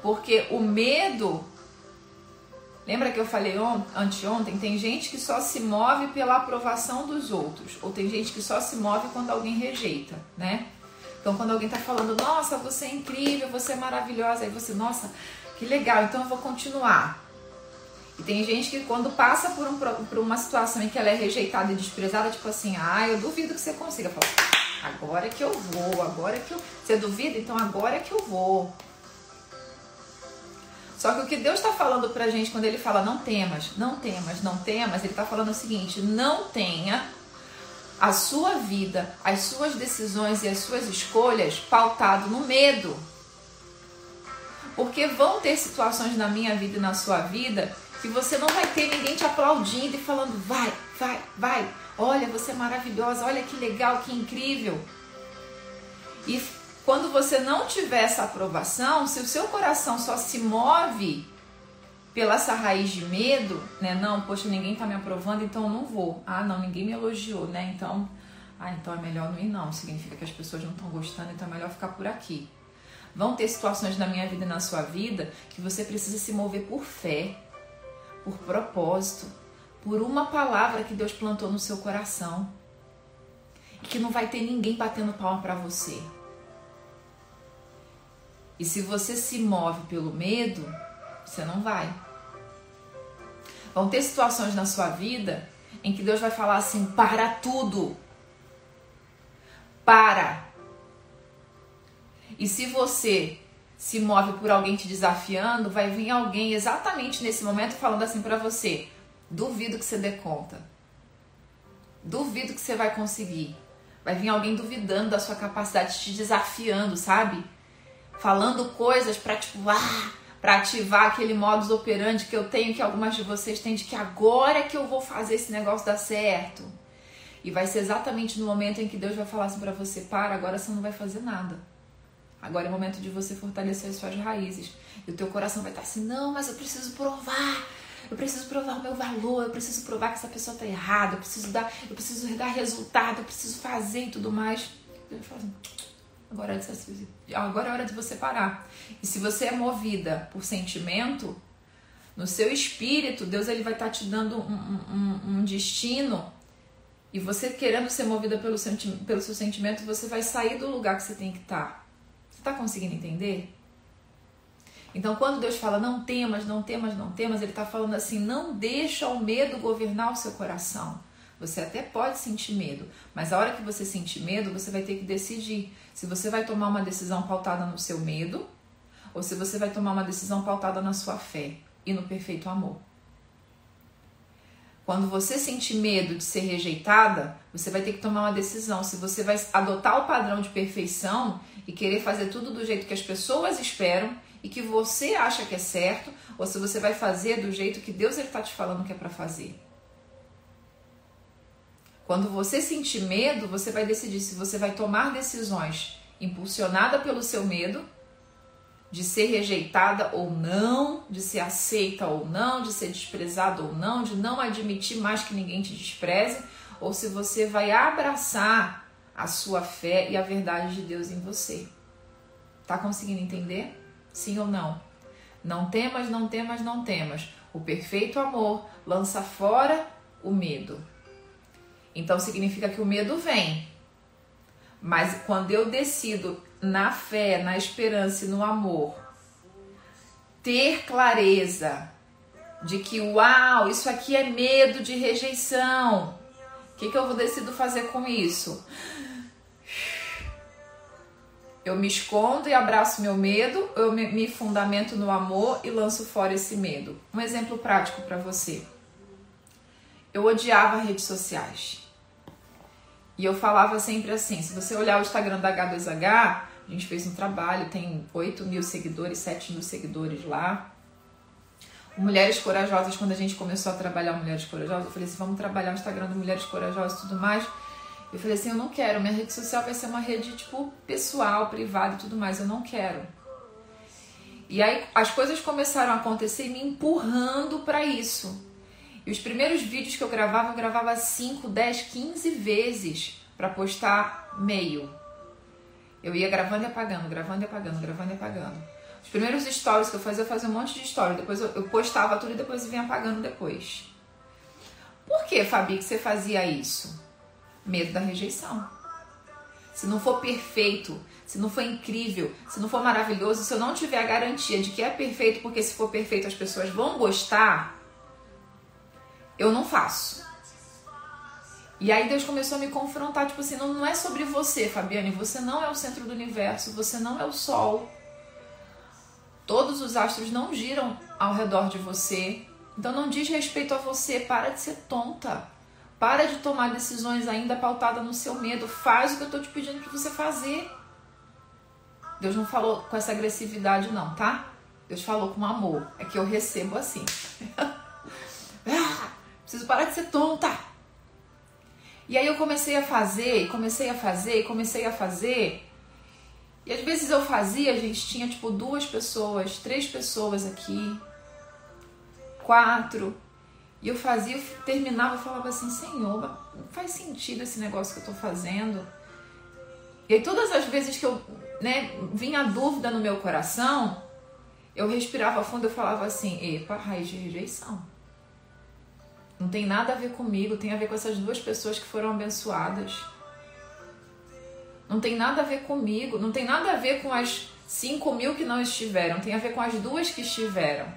Porque o medo. Lembra que eu falei anteontem? Tem gente que só se move pela aprovação dos outros. Ou tem gente que só se move quando alguém rejeita, né? Então, quando alguém tá falando, nossa, você é incrível, você é maravilhosa, aí você, nossa, que legal, então eu vou continuar. E tem gente que quando passa por, um, por uma situação em que ela é rejeitada e desprezada, tipo assim, ah, eu duvido que você consiga. Eu agora que eu vou, agora que eu. Você duvida? Então agora que eu vou. Só que o que Deus está falando pra gente quando ele fala não temas, não temas, não temas, ele está falando o seguinte: não tenha a sua vida, as suas decisões e as suas escolhas pautado no medo. Porque vão ter situações na minha vida e na sua vida que você não vai ter ninguém te aplaudindo e falando, vai, vai, vai, olha, você é maravilhosa, olha que legal, que incrível. E quando você não tiver essa aprovação, se o seu coração só se move pela essa raiz de medo, né? Não, poxa, ninguém tá me aprovando, então eu não vou. Ah, não, ninguém me elogiou, né? Então, ah, então é melhor não ir não. Significa que as pessoas não estão gostando, então é melhor ficar por aqui. Vão ter situações na minha vida e na sua vida que você precisa se mover por fé, por propósito, por uma palavra que Deus plantou no seu coração. E que não vai ter ninguém batendo palma para você. E se você se move pelo medo, você não vai. Vão ter situações na sua vida em que Deus vai falar assim: para tudo. Para. E se você se move por alguém te desafiando, vai vir alguém exatamente nesse momento falando assim para você: duvido que você dê conta. Duvido que você vai conseguir. Vai vir alguém duvidando da sua capacidade, te desafiando, sabe? falando coisas para tipo, ah, para ativar aquele modus operandi que eu tenho, que algumas de vocês têm, de que agora é que eu vou fazer esse negócio dar certo. E vai ser exatamente no momento em que Deus vai falar assim para você: para, agora você não vai fazer nada. Agora é o momento de você fortalecer as suas raízes. E o teu coração vai estar assim: não, mas eu preciso provar. Eu preciso provar o meu valor, eu preciso provar que essa pessoa está errada, eu preciso dar, eu preciso dar resultado, eu preciso fazer e tudo mais. Assim, agora é, agora é hora de você parar. E se você é movida por sentimento, no seu espírito, Deus ele vai estar tá te dando um, um, um destino e você querendo ser movida pelo, pelo seu sentimento, você vai sair do lugar que você tem que estar. Tá. Está conseguindo entender? Então, quando Deus fala não temas, não temas, não temas, Ele está falando assim: não deixa o medo governar o seu coração. Você até pode sentir medo, mas a hora que você sentir medo, você vai ter que decidir se você vai tomar uma decisão pautada no seu medo ou se você vai tomar uma decisão pautada na sua fé e no perfeito amor. Quando você sentir medo de ser rejeitada, você vai ter que tomar uma decisão se você vai adotar o padrão de perfeição e querer fazer tudo do jeito que as pessoas esperam e que você acha que é certo, ou se você vai fazer do jeito que Deus está te falando que é para fazer. Quando você sentir medo, você vai decidir se você vai tomar decisões impulsionada pelo seu medo de ser rejeitada ou não, de ser aceita ou não, de ser desprezada ou não, de não admitir mais que ninguém te despreze, ou se você vai abraçar a sua fé e a verdade de Deus em você. Tá conseguindo entender? Sim ou não? Não temas, não temas, não temas. O perfeito amor lança fora o medo. Então significa que o medo vem. Mas quando eu decido na fé, na esperança e no amor, ter clareza de que, uau, isso aqui é medo de rejeição. O que, que eu vou decido fazer com isso? Eu me escondo e abraço meu medo, eu me fundamento no amor e lanço fora esse medo. Um exemplo prático para você. Eu odiava redes sociais. E eu falava sempre assim: se você olhar o Instagram da H2H, a gente fez um trabalho, tem 8 mil seguidores, 7 mil seguidores lá. Mulheres Corajosas, quando a gente começou a trabalhar Mulheres Corajosas, eu falei assim: vamos trabalhar o Instagram do Mulheres Corajosas e tudo mais. Eu falei assim: eu não quero, minha rede social vai ser uma rede tipo pessoal, privada e tudo mais, eu não quero. E aí as coisas começaram a acontecer me empurrando para isso. E os primeiros vídeos que eu gravava, eu gravava 5, 10, 15 vezes para postar meio. Eu ia gravando e apagando, gravando e apagando, gravando e apagando. Os primeiros stories que eu fazia, eu fazia um monte de stories. Depois eu, postava tudo e depois vinha apagando depois. Por que, Fabi, que você fazia isso? Medo da rejeição. Se não for perfeito, se não for incrível, se não for maravilhoso, se eu não tiver a garantia de que é perfeito, porque se for perfeito as pessoas vão gostar, eu não faço. E aí Deus começou a me confrontar, tipo assim, não, não é sobre você, Fabiane, você não é o centro do universo, você não é o sol. Todos os astros não giram ao redor de você. Então não diz respeito a você, para de ser tonta. Para de tomar decisões ainda pautadas no seu medo. Faz o que eu estou te pedindo para você fazer. Deus não falou com essa agressividade, não, tá? Deus falou com amor. É que eu recebo assim. [laughs] ah, preciso parar de ser tonta. E aí eu comecei a fazer, comecei a fazer, comecei a fazer. E às vezes eu fazia, a gente tinha tipo duas pessoas, três pessoas aqui, quatro. E eu fazia, eu terminava e falava assim, Senhor, não faz sentido esse negócio que eu tô fazendo. E aí todas as vezes que eu, né, vinha a dúvida no meu coração, eu respirava fundo e falava assim, epa, raiz de rejeição. Não tem nada a ver comigo, tem a ver com essas duas pessoas que foram abençoadas. Não tem nada a ver comigo, não tem nada a ver com as 5 mil que não estiveram, tem a ver com as duas que estiveram.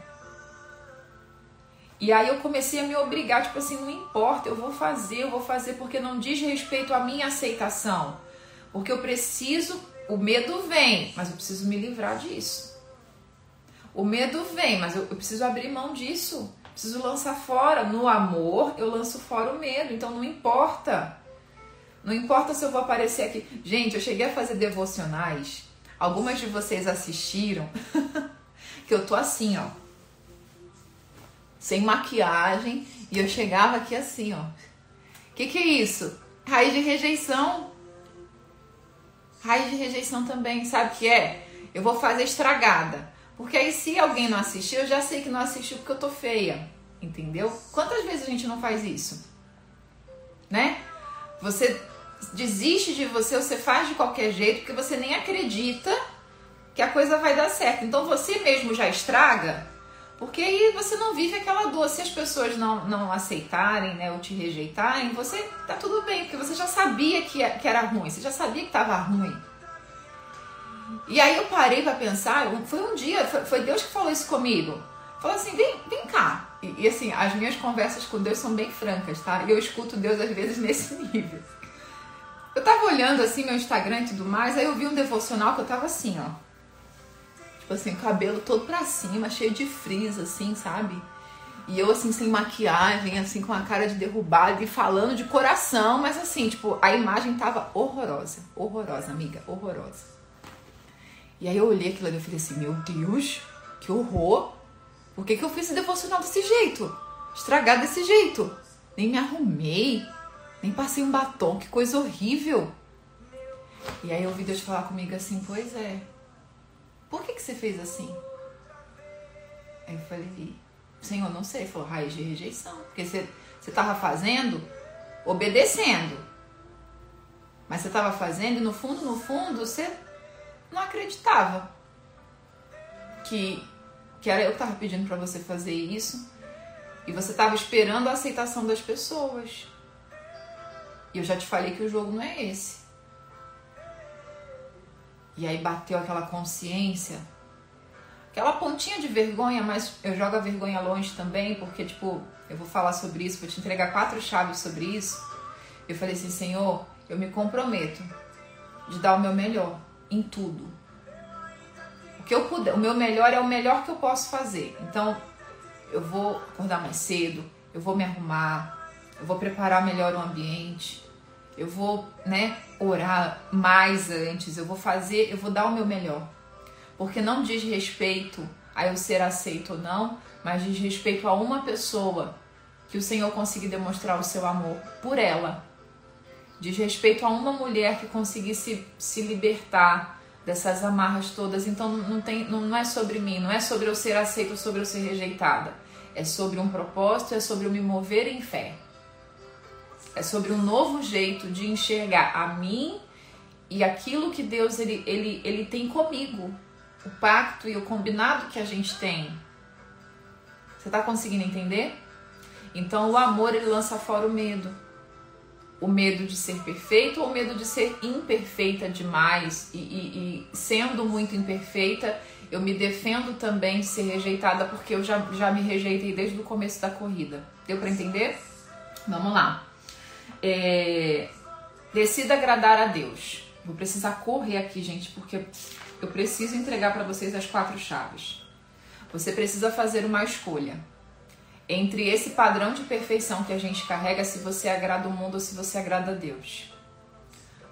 E aí eu comecei a me obrigar, tipo assim, não importa, eu vou fazer, eu vou fazer porque não diz respeito à minha aceitação. Porque eu preciso, o medo vem, mas eu preciso me livrar disso. O medo vem, mas eu, eu preciso abrir mão disso. Preciso lançar fora. No amor, eu lanço fora o medo. Então não importa. Não importa se eu vou aparecer aqui. Gente, eu cheguei a fazer devocionais. Algumas de vocês assistiram. [laughs] que eu tô assim, ó. Sem maquiagem. E eu chegava aqui assim, ó. O que, que é isso? Raiz de rejeição. Raiz de rejeição também, sabe o que é? Eu vou fazer estragada. Porque aí se alguém não assistiu, eu já sei que não assistiu porque eu tô feia. Entendeu? Quantas vezes a gente não faz isso? Né? Você desiste de você, você faz de qualquer jeito, porque você nem acredita que a coisa vai dar certo. Então você mesmo já estraga, porque aí você não vive aquela dor. Se as pessoas não, não aceitarem, né, ou te rejeitarem, você tá tudo bem, porque você já sabia que, que era ruim, você já sabia que tava ruim. E aí eu parei para pensar, foi um dia, foi, Deus que falou isso comigo. Falou assim, vem, vem cá. E, e, assim, as minhas conversas com Deus são bem francas, tá? E eu escuto Deus às vezes [laughs] nesse nível. Eu tava olhando assim meu Instagram e tudo mais, aí eu vi um devocional que eu tava assim, ó. Tipo assim, o cabelo todo pra cima, cheio de frizz, assim, sabe? E eu, assim, sem maquiagem, assim, com a cara de derrubada e falando de coração, mas assim, tipo, a imagem tava horrorosa. Horrorosa, amiga, horrorosa. E aí eu olhei aquilo ali e falei assim, meu Deus, que horror. Por que, que eu fiz esse devocional desse jeito? Estragar desse jeito. Nem me arrumei, nem passei um batom, que coisa horrível. E aí eu ouvi Deus falar comigo assim, pois é. Por que, que você fez assim? Aí eu falei, Senhor, não sei. Falou, raiz de rejeição. Porque você estava fazendo, obedecendo. Mas você estava fazendo e no fundo, no fundo, você não acreditava que, que era eu que estava pedindo para você fazer isso e você estava esperando a aceitação das pessoas. E eu já te falei que o jogo não é esse. E aí bateu aquela consciência, aquela pontinha de vergonha, mas eu jogo a vergonha longe também, porque, tipo, eu vou falar sobre isso, vou te entregar quatro chaves sobre isso. Eu falei assim, Senhor, eu me comprometo de dar o meu melhor em tudo. O que eu puder, o meu melhor é o melhor que eu posso fazer. Então, eu vou acordar mais cedo, eu vou me arrumar, eu vou preparar melhor o ambiente, eu vou, né, orar mais antes, eu vou fazer, eu vou dar o meu melhor. Porque não diz respeito a eu ser aceito ou não, mas diz respeito a uma pessoa que o Senhor conseguir demonstrar o seu amor por ela diz respeito a uma mulher que conseguisse se libertar dessas amarras todas. Então não, tem, não, não é sobre mim, não é sobre eu ser aceita ou sobre eu ser rejeitada. É sobre um propósito, é sobre eu me mover em fé. É sobre um novo jeito de enxergar a mim e aquilo que Deus ele, ele, ele tem comigo. O pacto e o combinado que a gente tem. Você está conseguindo entender? Então o amor ele lança fora o medo o medo de ser perfeito ou o medo de ser imperfeita demais e, e, e, sendo muito imperfeita eu me defendo também de ser rejeitada porque eu já, já me rejeitei desde o começo da corrida. Deu para entender? Vamos lá. É, decida agradar a Deus. Vou precisar correr aqui gente porque eu preciso entregar para vocês as quatro chaves. Você precisa fazer uma escolha entre esse padrão de perfeição que a gente carrega, se você agrada o mundo ou se você agrada a Deus.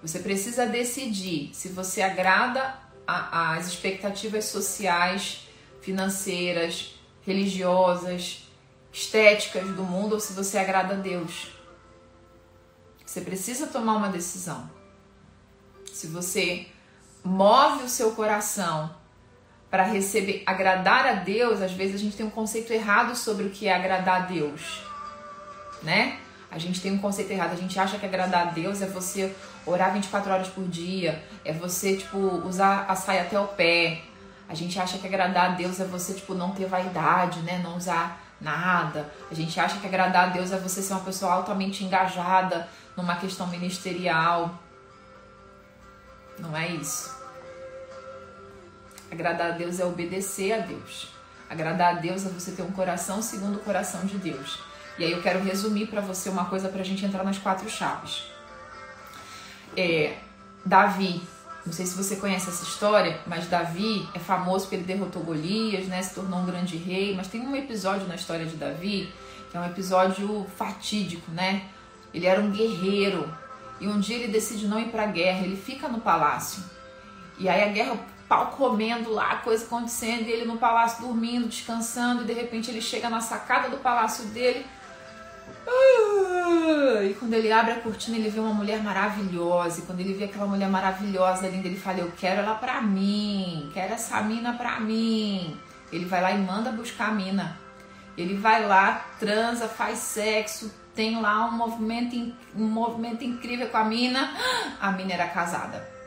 Você precisa decidir se você agrada às expectativas sociais, financeiras, religiosas, estéticas do mundo ou se você agrada a Deus. Você precisa tomar uma decisão. Se você move o seu coração para receber, agradar a Deus, às vezes a gente tem um conceito errado sobre o que é agradar a Deus, né? A gente tem um conceito errado, a gente acha que agradar a Deus é você orar 24 horas por dia, é você, tipo, usar a saia até o pé. A gente acha que agradar a Deus é você, tipo, não ter vaidade, né? Não usar nada. A gente acha que agradar a Deus é você ser uma pessoa altamente engajada numa questão ministerial. Não é isso. Agradar a Deus é obedecer a Deus. Agradar a Deus é você ter um coração segundo o coração de Deus. E aí eu quero resumir para você uma coisa para a gente entrar nas quatro chaves. É, Davi, não sei se você conhece essa história, mas Davi é famoso porque ele derrotou Golias, né? Se tornou um grande rei. Mas tem um episódio na história de Davi que é um episódio fatídico, né? Ele era um guerreiro e um dia ele decide não ir para a guerra. Ele fica no palácio e aí a guerra pau comendo lá, coisa acontecendo, e ele no palácio dormindo, descansando, e de repente ele chega na sacada do palácio dele, Ah, e quando ele abre a cortina, ele vê uma mulher maravilhosa. E quando ele vê aquela mulher maravilhosa, linda, ele fala: Eu quero ela pra mim, quero essa mina pra mim. Ele vai lá e manda buscar a mina. Ele vai lá, transa, faz sexo, tem lá um movimento, um movimento incrível com a mina. A mina era casada.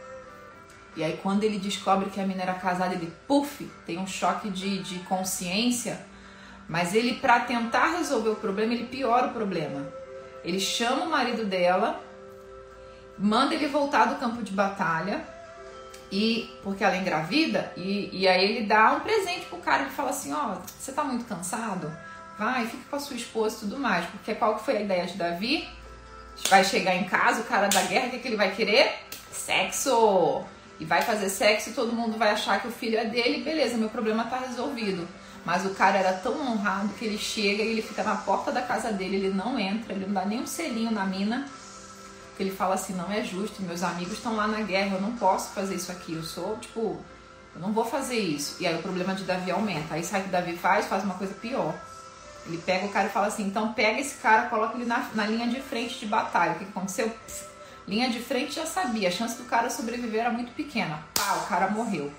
E aí, quando ele descobre que a mina era casada, ele, puf, tem um choque de, de consciência. Mas ele, para tentar resolver o problema, ele piora o problema. Ele chama o marido dela, manda ele voltar do campo de batalha, e porque ela é engravida, e, e aí ele dá um presente pro cara. Ele fala assim: Ó, oh, você tá muito cansado? Vai, fica com a sua esposa e tudo mais. Porque qual que foi a ideia de Davi? Vai chegar em casa, o cara da guerra, o que, que ele vai querer? Sexo! E vai fazer sexo e todo mundo vai achar que o filho é dele, beleza, meu problema tá resolvido. Mas o cara era tão honrado que ele chega e ele fica na porta da casa dele, ele não entra, ele não dá nem um selinho na mina. Que ele fala assim: não é justo, meus amigos estão lá na guerra, eu não posso fazer isso aqui, eu sou, tipo, eu não vou fazer isso. E aí o problema de Davi aumenta. Aí sabe o que Davi faz? Faz uma coisa pior. Ele pega o cara e fala assim: então pega esse cara, coloca ele na, na linha de frente de batalha. O que aconteceu? Linha de frente já sabia, a chance do cara sobreviver era muito pequena. Pá, o cara morreu.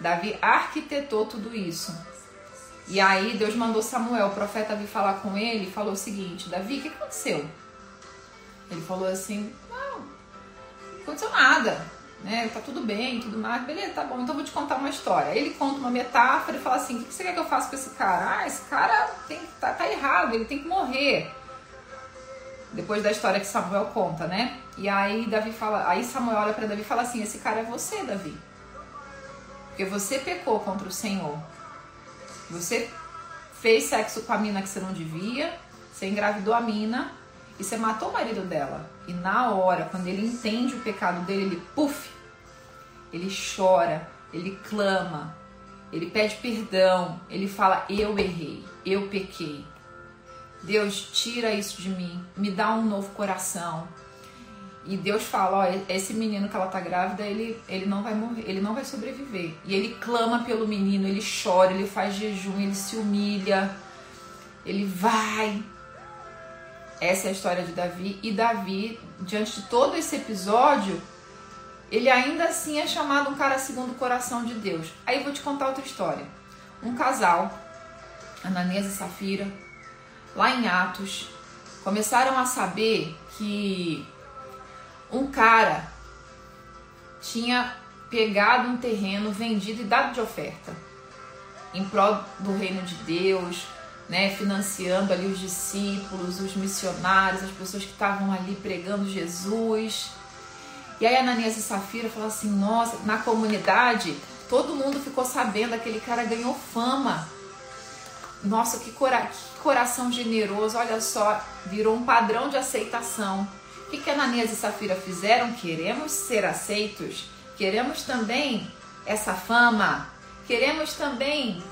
Davi arquitetou tudo isso. E aí Deus mandou Samuel, o profeta, vir falar com ele e falou o seguinte: Davi, o que aconteceu? Ele falou assim: Não, não aconteceu nada, né? Tá tudo bem, tudo mais. Beleza, tá bom, então vou te contar uma história. Ele conta uma metáfora e fala assim: O que você quer que eu faça com esse cara? Ah, esse cara tem, tá, tá errado, ele tem que morrer. Depois da história que Samuel conta, né? E aí Davi fala, aí Samuel olha para Davi e fala assim: "Esse cara é você, Davi. Porque você pecou contra o Senhor. Você fez sexo com a mina que você não devia, você engravidou a mina e você matou o marido dela. E na hora, quando ele entende o pecado dele, ele puf, ele chora, ele clama, ele pede perdão, ele fala: "Eu errei, eu pequei". Deus, tira isso de mim, me dá um novo coração. E Deus fala, ó, esse menino que ela tá grávida, ele, ele não vai morrer, ele não vai sobreviver. E ele clama pelo menino, ele chora, ele faz jejum, ele se humilha, ele vai. Essa é a história de Davi. E Davi, diante de todo esse episódio, ele ainda assim é chamado um cara segundo o coração de Deus. Aí vou te contar outra história. Um casal, Ananias e Safira, lá em Atos, começaram a saber que um cara tinha pegado um terreno vendido e dado de oferta em prol do reino de Deus, né, financiando ali os discípulos, os missionários, as pessoas que estavam ali pregando Jesus. E aí Ananias e Safira falaram assim: "Nossa, na comunidade todo mundo ficou sabendo, aquele cara ganhou fama. Nossa, que, cora que coração generoso, olha só, virou um padrão de aceitação." Que, que Ananias e Safira fizeram? Queremos ser aceitos, queremos também essa fama, queremos também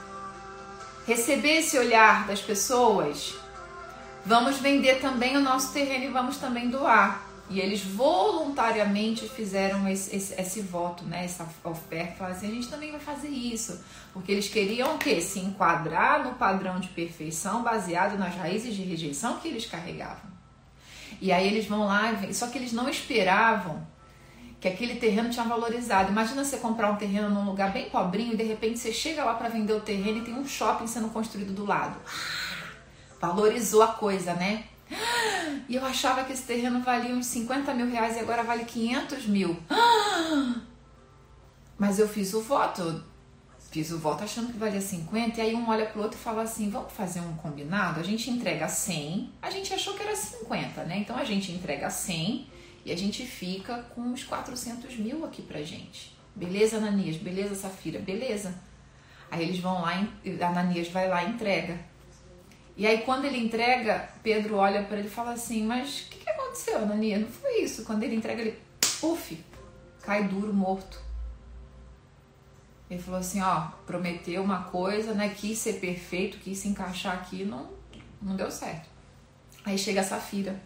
receber esse olhar das pessoas. Vamos vender também o nosso terreno e vamos também doar. E eles voluntariamente fizeram esse, esse, esse voto, né? essa oferta. Falaram assim: a gente também vai fazer isso. Porque eles queriam o quê? Se enquadrar no padrão de perfeição baseado nas raízes de rejeição que eles carregavam. E aí eles vão lá, só que eles não esperavam que aquele terreno tinha valorizado. Imagina você comprar um terreno num lugar bem pobrinho e de repente você chega lá para vender o terreno e tem um shopping sendo construído do lado. Valorizou a coisa, né? E eu achava que esse terreno valia uns 50 mil reais e agora vale 500 mil. Mas eu fiz o voto Fiz o voto achando que valia 50, e aí um olha pro outro e fala assim: vamos fazer um combinado? A gente entrega 100, a gente achou que era 50, né? Então a gente entrega 100 e a gente fica com uns 400 mil aqui pra gente. Beleza, Ananias? Beleza, Safira? Beleza. Aí eles vão lá, Ananias vai lá e entrega. E aí quando ele entrega, Pedro olha para ele e fala assim: Mas o que, que aconteceu, Ananias? Não foi isso. Quando ele entrega, ele, puf, cai duro, morto. Ele falou assim, ó, prometeu uma coisa, né? Quis ser perfeito, quis se encaixar aqui, não, não deu certo. Aí chega a Safira,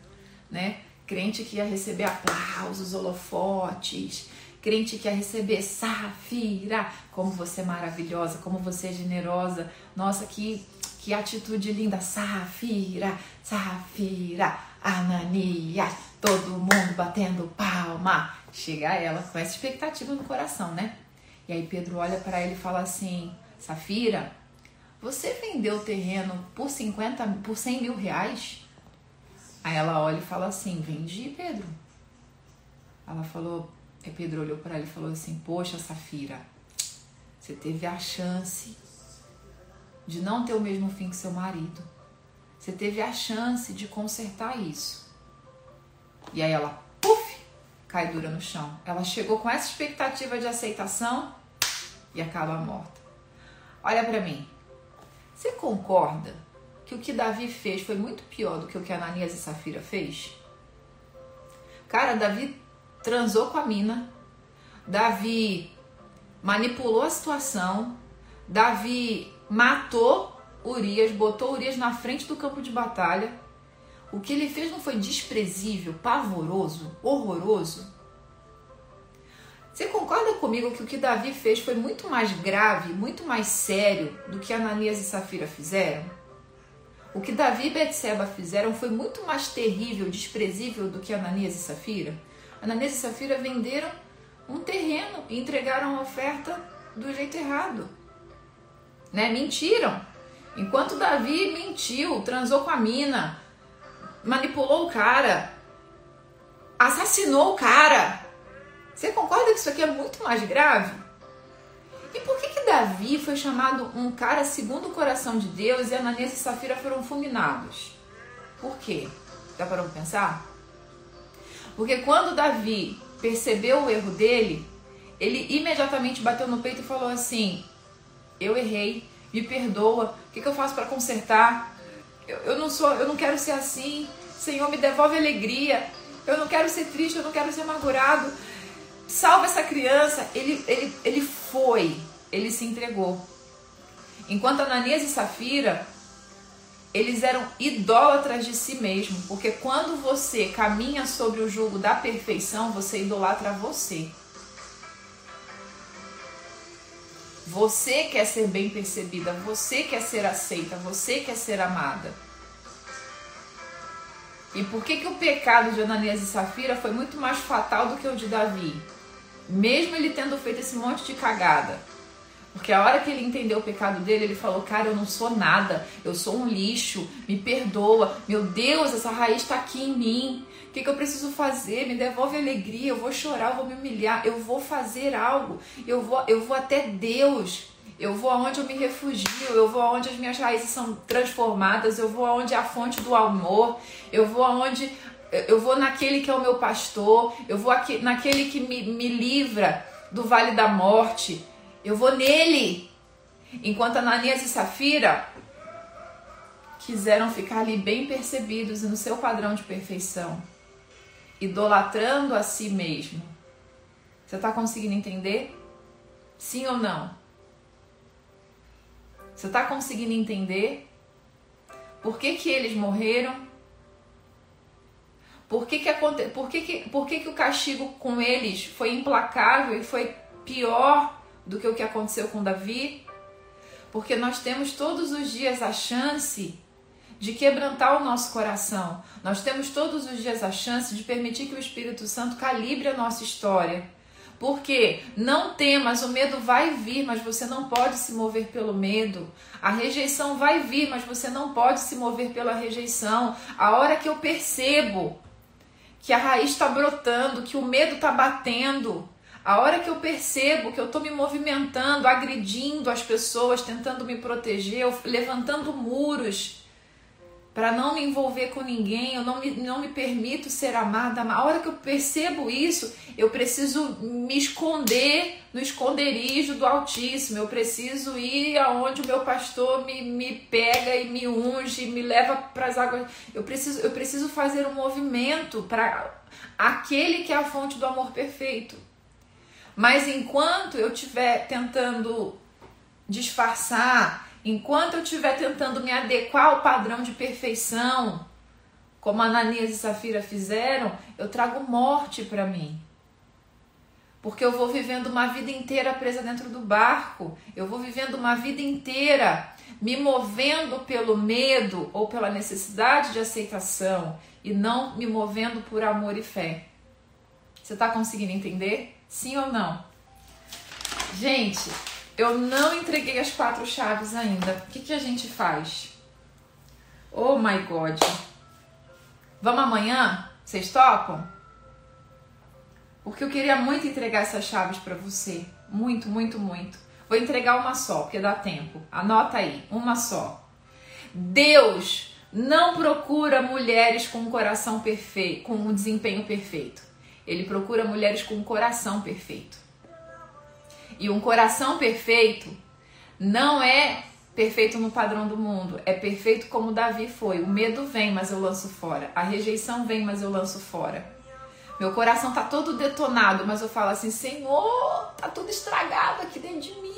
né? Crente que ia receber aplausos, holofotes, crente que ia receber Safira, como você é maravilhosa, como você é generosa, nossa, que, que atitude linda, Safira, Safira, Ananias, todo mundo batendo palma. Chega ela com essa expectativa no coração, né? E aí Pedro olha para ele e fala assim: Safira, você vendeu o terreno por 50, por 100 mil reais? Aí ela olha e fala assim: Vendi, Pedro. Ela falou: Aí Pedro olhou para ela e falou assim: Poxa, Safira, você teve a chance de não ter o mesmo fim que seu marido. Você teve a chance de consertar isso. E aí ela, puf, cai dura no chão. Ela chegou com essa expectativa de aceitação e acaba morta. Olha para mim. Você concorda que o que Davi fez foi muito pior do que o que Ananias e Safira fez? Cara, Davi transou com a mina. Davi manipulou a situação. Davi matou Urias, botou Urias na frente do campo de batalha. O que ele fez não foi desprezível, pavoroso, horroroso? Você concorda comigo que o que Davi fez foi muito mais grave, muito mais sério do que Ananias e Safira fizeram? O que Davi e Betseba fizeram foi muito mais terrível, desprezível do que Ananias e Safira? Ananias e Safira venderam um terreno e entregaram a oferta do jeito errado né? Mentiram. Enquanto Davi mentiu, transou com a mina, manipulou o cara, assassinou o cara. Você concorda que isso aqui é muito mais grave? E por que, que Davi foi chamado um cara segundo o coração de Deus e Ananias e Safira foram fulminados? Por quê? Dá para pensar? Porque quando Davi percebeu o erro dele, ele imediatamente bateu no peito e falou assim: eu errei, me perdoa, o que, que eu faço para consertar? Eu, eu não sou, eu não quero ser assim, Senhor, me devolve alegria, eu não quero ser triste, eu não quero ser amargurado, salva essa criança. Ele, ele, ele foi, ele se entregou. Enquanto Ananias e Safira, eles eram idólatras de si mesmo, porque quando você caminha sobre o jugo da perfeição, você idolatra você. Você quer ser bem percebida, você quer ser aceita, você quer ser amada. E por que, que o pecado de Ananias e Safira foi muito mais fatal do que o de Davi? Mesmo ele tendo feito esse monte de cagada. Porque a hora que ele entendeu o pecado dele, ele falou: Cara, eu não sou nada, eu sou um lixo, me perdoa. Meu Deus, essa raiz está aqui em mim que, que eu preciso fazer? Me devolve alegria, eu vou chorar, eu vou me humilhar, eu vou fazer algo, eu vou, eu vou até Deus. Eu vou aonde eu me refugio, eu vou aonde as minhas raízes são transformadas, eu vou aonde é a fonte do amor, eu vou aonde eu vou naquele que é o meu pastor, eu vou aqui, naquele que me, me livra do vale da morte, eu vou nele. Enquanto Ananias e Safira quiseram ficar ali bem percebidos e no seu padrão de perfeição idolatrando a si mesmo. Você está conseguindo entender? Sim ou não? Você está conseguindo entender por que, que eles morreram? Por que, que, aconte... por, que, que, por que, que o castigo com eles foi implacável e foi pior do que o que aconteceu com Davi? Porque nós temos todos os dias a chance de quebrantar o nosso coração. Nós temos todos os dias a chance de permitir que o Espírito Santo calibre a nossa história. Porque não temas, o medo vai vir, mas você não pode se mover pelo medo. A rejeição vai vir, mas você não pode se mover pela rejeição. A hora que eu percebo que a raiz está brotando, que o medo está batendo, a hora que eu percebo que eu estou me movimentando, agredindo as pessoas, tentando me proteger, levantando muros, para não me envolver com ninguém, eu não me, não me permito ser amada. A hora que eu percebo isso, eu preciso me esconder no esconderijo do Altíssimo. Eu preciso ir aonde o meu pastor me, me pega e me unge, me leva para as águas. Eu preciso, eu preciso fazer um movimento para aquele que é a fonte do amor perfeito. Mas enquanto eu estiver tentando disfarçar, Enquanto eu estiver tentando me adequar ao padrão de perfeição, como Ananias e Safira fizeram, eu trago morte para mim. Porque eu vou vivendo uma vida inteira presa dentro do barco, eu vou vivendo uma vida inteira me movendo pelo medo ou pela necessidade de aceitação e não me movendo por amor e fé. Você está conseguindo entender? Sim ou não? Gente, eu não entreguei as quatro chaves ainda. O que, que a gente faz? Oh my God. Vamos amanhã? Vocês topam? Porque eu queria muito entregar essas chaves para você. Muito, muito, muito. Vou entregar uma só, porque dá tempo. Anota aí, uma só. Deus não procura mulheres com um coração perfeito, com um desempenho perfeito. Ele procura mulheres com um coração perfeito. E um coração perfeito não é perfeito no padrão do mundo, é perfeito como Davi foi. O medo vem, mas eu lanço fora. A rejeição vem, mas eu lanço fora. Meu coração tá todo detonado, mas eu falo assim: Senhor, tá tudo estragado aqui dentro de mim.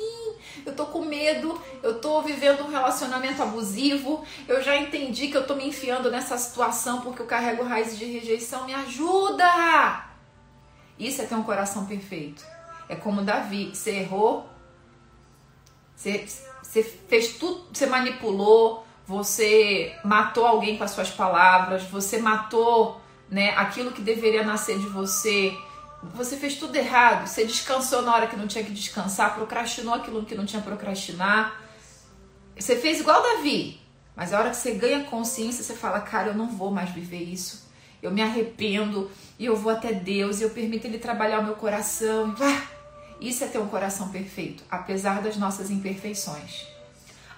Eu tô com medo, eu tô vivendo um relacionamento abusivo. Eu já entendi que eu tô me enfiando nessa situação porque eu carrego raízes de rejeição. Me ajuda! Isso é ter um coração perfeito. É como Davi, você errou, você, você fez tudo, você manipulou, você matou alguém com as suas palavras, você matou né, aquilo que deveria nascer de você. Você fez tudo errado, você descansou na hora que não tinha que descansar, procrastinou aquilo que não tinha procrastinar. Você fez igual Davi, mas a hora que você ganha consciência, você fala: Cara, eu não vou mais viver isso. Eu me arrependo e eu vou até Deus e eu permito Ele trabalhar o meu coração. Ah, isso é ter um coração perfeito, apesar das nossas imperfeições.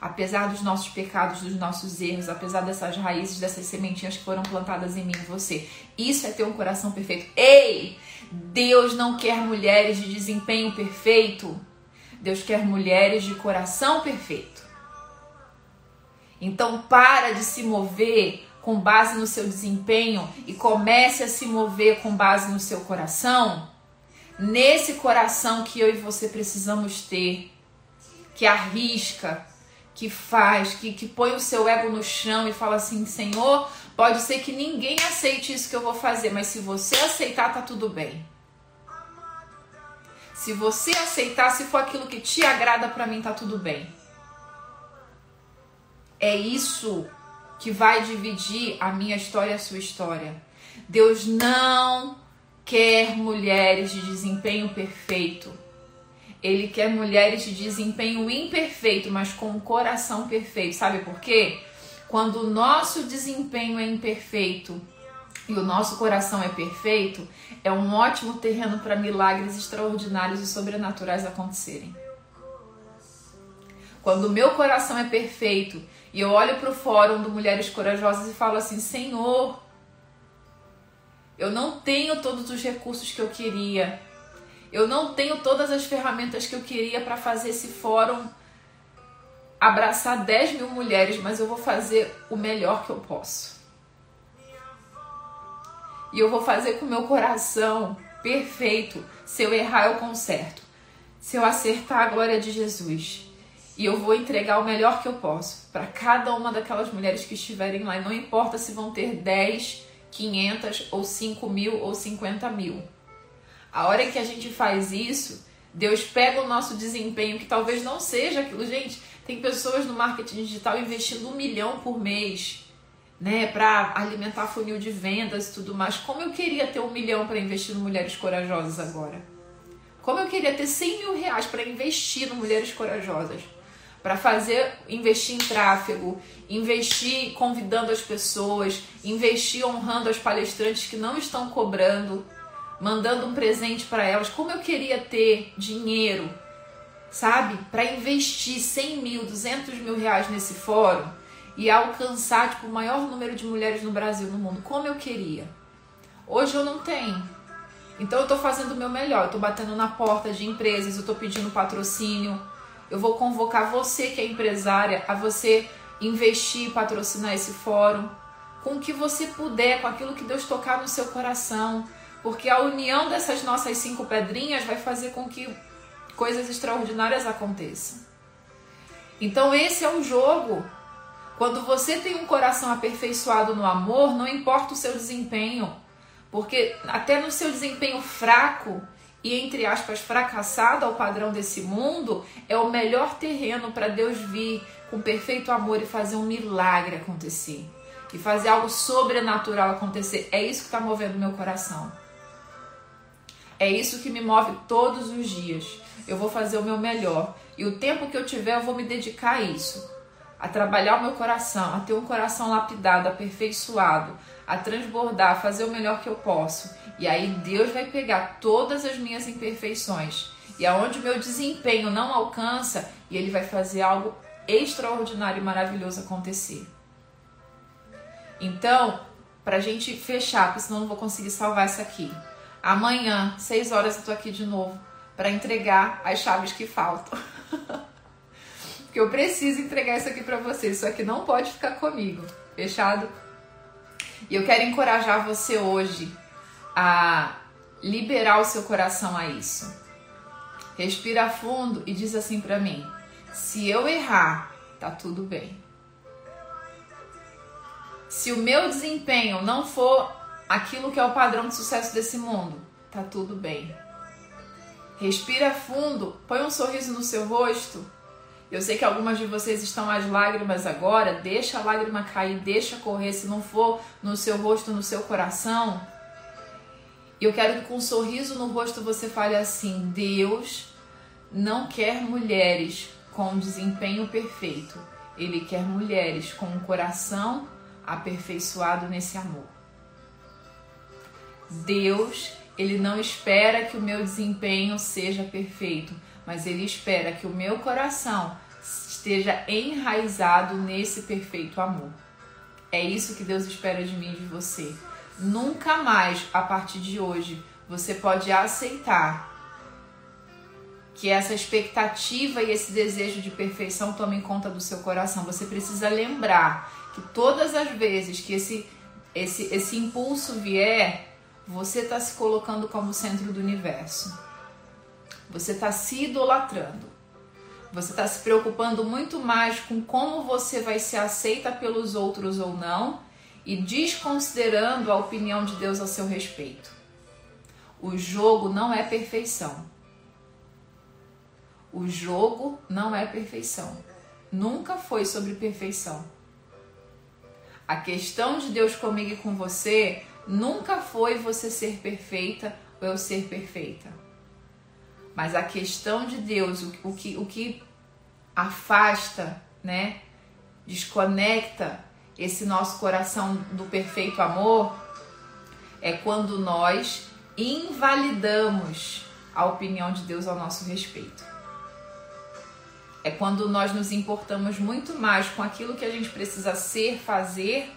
Apesar dos nossos pecados, dos nossos erros, apesar dessas raízes, dessas sementinhas que foram plantadas em mim e você. Isso é ter um coração perfeito. Ei! Deus não quer mulheres de desempenho perfeito. Deus quer mulheres de coração perfeito. Então para de se mover com base no seu desempenho e comece a se mover com base no seu coração nesse coração que eu e você precisamos ter, que arrisca, que faz, que, que põe o seu ego no chão e fala assim: Senhor, pode ser que ninguém aceite isso que eu vou fazer, mas se você aceitar, tá tudo bem. Se você aceitar, se for aquilo que te agrada para mim, tá tudo bem. É isso que vai dividir a minha história e a sua história. Deus não quer mulheres de desempenho perfeito. Ele quer mulheres de desempenho imperfeito, mas com um coração perfeito. Sabe por quê? Quando o nosso desempenho é imperfeito e o nosso coração é perfeito, é um ótimo terreno para milagres extraordinários e sobrenaturais acontecerem. Quando o meu coração é perfeito e eu olho para o fórum do Mulheres Corajosas e falo assim: Senhor, eu não tenho todos os recursos que eu queria. Eu não tenho todas as ferramentas que eu queria para fazer esse fórum abraçar 10 mil mulheres, mas eu vou fazer o melhor que eu posso. E eu vou fazer com o meu coração perfeito. Se eu errar, eu conserto. Se eu acertar, a glória de Jesus. E eu vou entregar o melhor que eu posso para cada uma daquelas mulheres que estiverem lá. E não importa se vão ter 10 500 ou 5 mil ou 50 mil. A hora que a gente faz isso, Deus pega o nosso desempenho, que talvez não seja aquilo. Gente, tem pessoas no marketing digital investindo um milhão por mês, né, para alimentar funil de vendas e tudo mais. Como eu queria ter um milhão para investir no Mulheres Corajosas agora? Como eu queria ter 100 mil reais para investir no Mulheres Corajosas? Para fazer investir em tráfego, investir convidando as pessoas, investir honrando as palestrantes que não estão cobrando, mandando um presente para elas. Como eu queria ter dinheiro, sabe, para investir 100 mil, 200 mil reais nesse fórum e alcançar tipo, o maior número de mulheres no Brasil, no mundo. Como eu queria. Hoje eu não tenho. Então eu estou fazendo o meu melhor. Eu estou batendo na porta de empresas, eu estou pedindo patrocínio eu vou convocar você que é empresária a você investir patrocinar esse fórum com o que você puder, com aquilo que Deus tocar no seu coração, porque a união dessas nossas cinco pedrinhas vai fazer com que coisas extraordinárias aconteçam. Então esse é o jogo. Quando você tem um coração aperfeiçoado no amor, não importa o seu desempenho, porque até no seu desempenho fraco, e, entre aspas, fracassado ao padrão desse mundo, é o melhor terreno para Deus vir com perfeito amor e fazer um milagre acontecer. E fazer algo sobrenatural acontecer. É isso que está movendo meu coração. É isso que me move todos os dias. Eu vou fazer o meu melhor. E o tempo que eu tiver, eu vou me dedicar a isso. A trabalhar o meu coração, a ter um coração lapidado, aperfeiçoado, a transbordar, a fazer o melhor que eu posso. E aí Deus vai pegar todas as minhas imperfeições e aonde o meu desempenho não alcança, e ele vai fazer algo extraordinário e maravilhoso acontecer. Então, pra gente fechar, porque senão eu não vou conseguir salvar isso aqui. Amanhã, 6 horas, eu tô aqui de novo para entregar as chaves que faltam. [laughs] Porque eu preciso entregar isso aqui para vocês. Isso aqui não pode ficar comigo. Fechado? E eu quero encorajar você hoje a liberar o seu coração a isso. Respira fundo e diz assim para mim: se eu errar, tá tudo bem. Se o meu desempenho não for aquilo que é o padrão de sucesso desse mundo, tá tudo bem. Respira fundo, põe um sorriso no seu rosto. Eu sei que algumas de vocês estão às lágrimas agora, deixa a lágrima cair, deixa correr, se não for no seu rosto, no seu coração. E eu quero que com um sorriso no rosto você fale assim: Deus não quer mulheres com desempenho perfeito. Ele quer mulheres com um coração aperfeiçoado nesse amor. Deus, ele não espera que o meu desempenho seja perfeito, mas ele espera que o meu coração esteja enraizado nesse perfeito amor. É isso que Deus espera de mim e de você. Nunca mais, a partir de hoje, você pode aceitar que essa expectativa e esse desejo de perfeição tomem conta do seu coração. Você precisa lembrar que todas as vezes que esse, esse, esse impulso vier, você está se colocando como centro do universo. Você está se idolatrando. Você está se preocupando muito mais com como você vai ser aceita pelos outros ou não e desconsiderando a opinião de Deus a seu respeito. O jogo não é perfeição. O jogo não é perfeição. Nunca foi sobre perfeição. A questão de Deus comigo e com você nunca foi você ser perfeita ou eu ser perfeita. Mas a questão de Deus, o, que, o que afasta, né, desconecta esse nosso coração do perfeito amor, é quando nós invalidamos a opinião de Deus ao nosso respeito. É quando nós nos importamos muito mais com aquilo que a gente precisa ser, fazer,